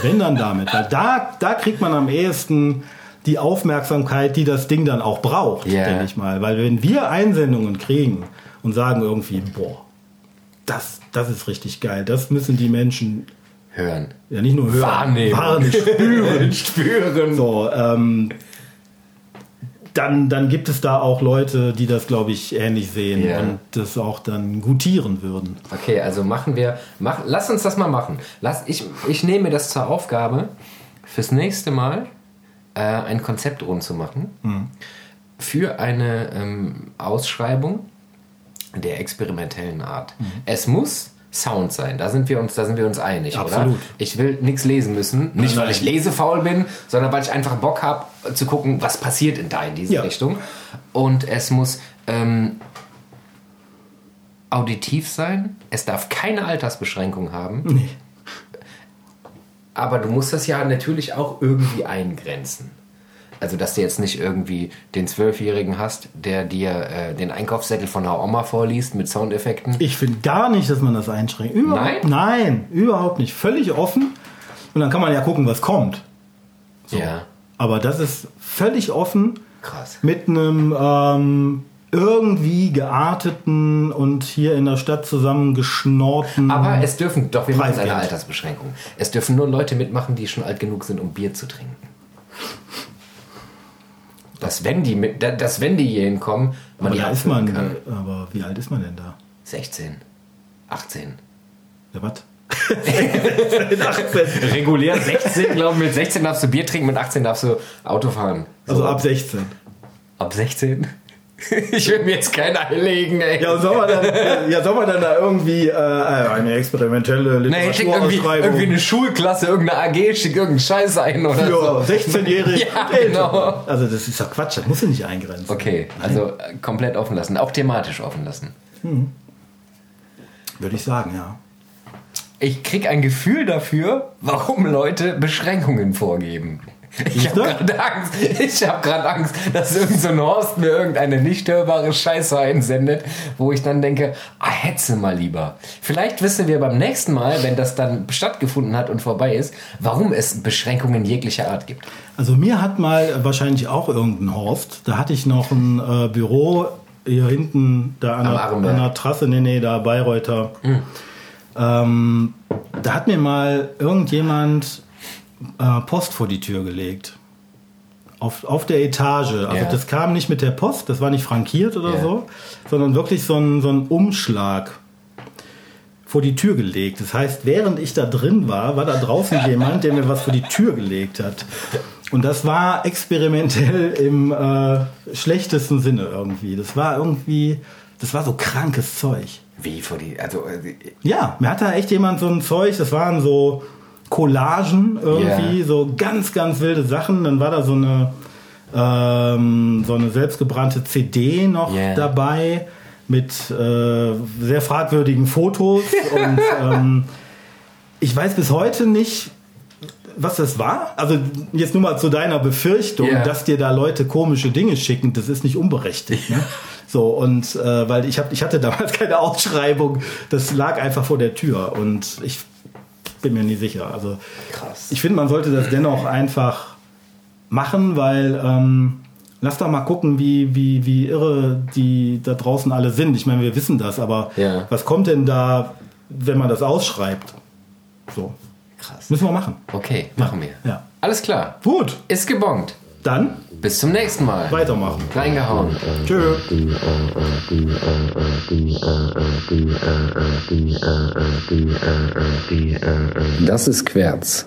Wenn dann damit. Weil da, da kriegt man am ehesten die Aufmerksamkeit, die das Ding dann auch braucht, Ja. denke ich mal. Weil wenn wir Einsendungen kriegen und sagen irgendwie, boah, das, das ist richtig geil, das müssen die Menschen Hören. Ja nicht nur hören, Wahrnehmen. wahrnehmen, spüren. [LAUGHS] Spüren. So, ähm, dann, dann gibt es da auch Leute, die das, glaube ich, ähnlich sehen Ja. und das auch dann gutieren würden. Okay, also machen wir, mach, lass uns das mal machen. Lass, ich, ich nehme mir das zur Aufgabe, fürs nächste Mal äh, ein Konzept rund zu machen für eine ähm, Ausschreibung der experimentellen Art. Es muss Sound sein, da sind wir uns, da sind wir uns einig, oder? Absolut. Ich will nichts lesen müssen, nicht weil ich lesefaul bin, sondern weil ich einfach Bock habe zu gucken, was passiert in da in diese Ja. Richtung. Und es muss ähm, auditiv sein. Es darf keine Altersbeschränkung haben. Nee. Aber du musst das ja natürlich auch irgendwie eingrenzen. Also, dass du jetzt nicht irgendwie den Zwölfjährigen hast, der dir äh, den Einkaufszettel von der Oma vorliest mit Soundeffekten. Ich finde gar nicht, dass man das einschränkt. Überhaupt, Nein? Nein, überhaupt nicht. Völlig offen. Und dann kann man ja gucken, was kommt. Ja, Aber das ist völlig offen krass. mit einem ähm, irgendwie gearteten und hier in der Stadt zusammengeschnorten. Aber es dürfen, doch, wir machen eine Preisgeld. Altersbeschränkung. Es dürfen nur Leute mitmachen, die schon alt genug sind, um Bier zu trinken. Dass wenn die, dass wenn die hier hinkommen, man aber, die ist man, kann. aber wie alt ist man denn da? 16, 18. Ja, was? [LAUGHS] Regulär 16, glaube mit 16 darfst du Bier trinken, mit 18 darfst du Auto fahren. Also ab 16. Ab 16? [LAUGHS] Ich will mir jetzt kein Ei legen, ey. Ja, soll man dann, ja, soll man dann da irgendwie äh, eine experimentelle Nee, schick irgendwie, irgendwie eine Schulklasse, irgendeine AG, schick irgendeinen Scheiß ein oder für so. 16-Jährige [LAUGHS] Ja, genau. Also das ist doch Quatsch, das muss du nicht eingrenzen. Okay, also äh, komplett offen lassen, auch thematisch offen lassen. Würde ich sagen, ja. Ich krieg ein Gefühl dafür, warum Leute Beschränkungen vorgeben. Ich habe gerade Angst. Ich habe gerade Angst, dass irgend so ein Horst mir irgendeine nicht hörbare Scheiße einsendet, wo ich dann denke, ah, hetze mal lieber. Vielleicht wissen wir beim nächsten Mal, wenn das dann stattgefunden hat und vorbei ist, warum es Beschränkungen jeglicher Art gibt. Also mir hat mal wahrscheinlich auch irgendein Horst, da hatte ich noch ein äh, Büro hier hinten, da an, der, an der Trasse, nee, nee, da Bayreuther. Ähm, da hat mir mal irgendjemand äh, Post vor die Tür gelegt. Auf, auf der Etage. Also Ja. das kam nicht mit der Post, das war nicht frankiert oder Ja. so, sondern wirklich so ein, so ein Umschlag vor die Tür gelegt. Das heißt, während ich da drin war, war da draußen [LAUGHS] jemand, der mir was vor die Tür gelegt hat. Und das war experimentell im äh, schlechtesten Sinne irgendwie. Das war irgendwie, das war so krankes Zeug. Wie vor die, also äh, Ja, mir hat da echt jemand so ein Zeug, das waren so Collagen irgendwie, Ja. so ganz, ganz wilde Sachen. Dann war da so eine, ähm, so eine selbstgebrannte CD noch Ja. dabei mit äh, sehr fragwürdigen Fotos. [LAUGHS] und ähm, ich weiß bis heute nicht, was das war. Also jetzt nur mal zu deiner Befürchtung, Ja. dass dir da Leute komische Dinge schicken, das ist nicht unberechtigt. Ne? So, und äh, weil ich, hab, ich hatte damals [LAUGHS] keine Ausschreibung, das lag einfach vor der Tür und ich bin mir nicht sicher. Also krass. ich finde, man sollte das dennoch einfach machen, weil ähm, lass doch mal gucken, wie, wie, wie irre die da draußen alle sind. Ich meine, wir wissen das, aber Ja. was kommt denn da, wenn man das ausschreibt? So. Krass. Müssen wir machen. Okay, machen wir. Ja. Alles klar. Gut, Ist gebongt. Dann Bis zum nächsten Mal. weitermachen. Reingehauen. Tschö. Das ist Querz.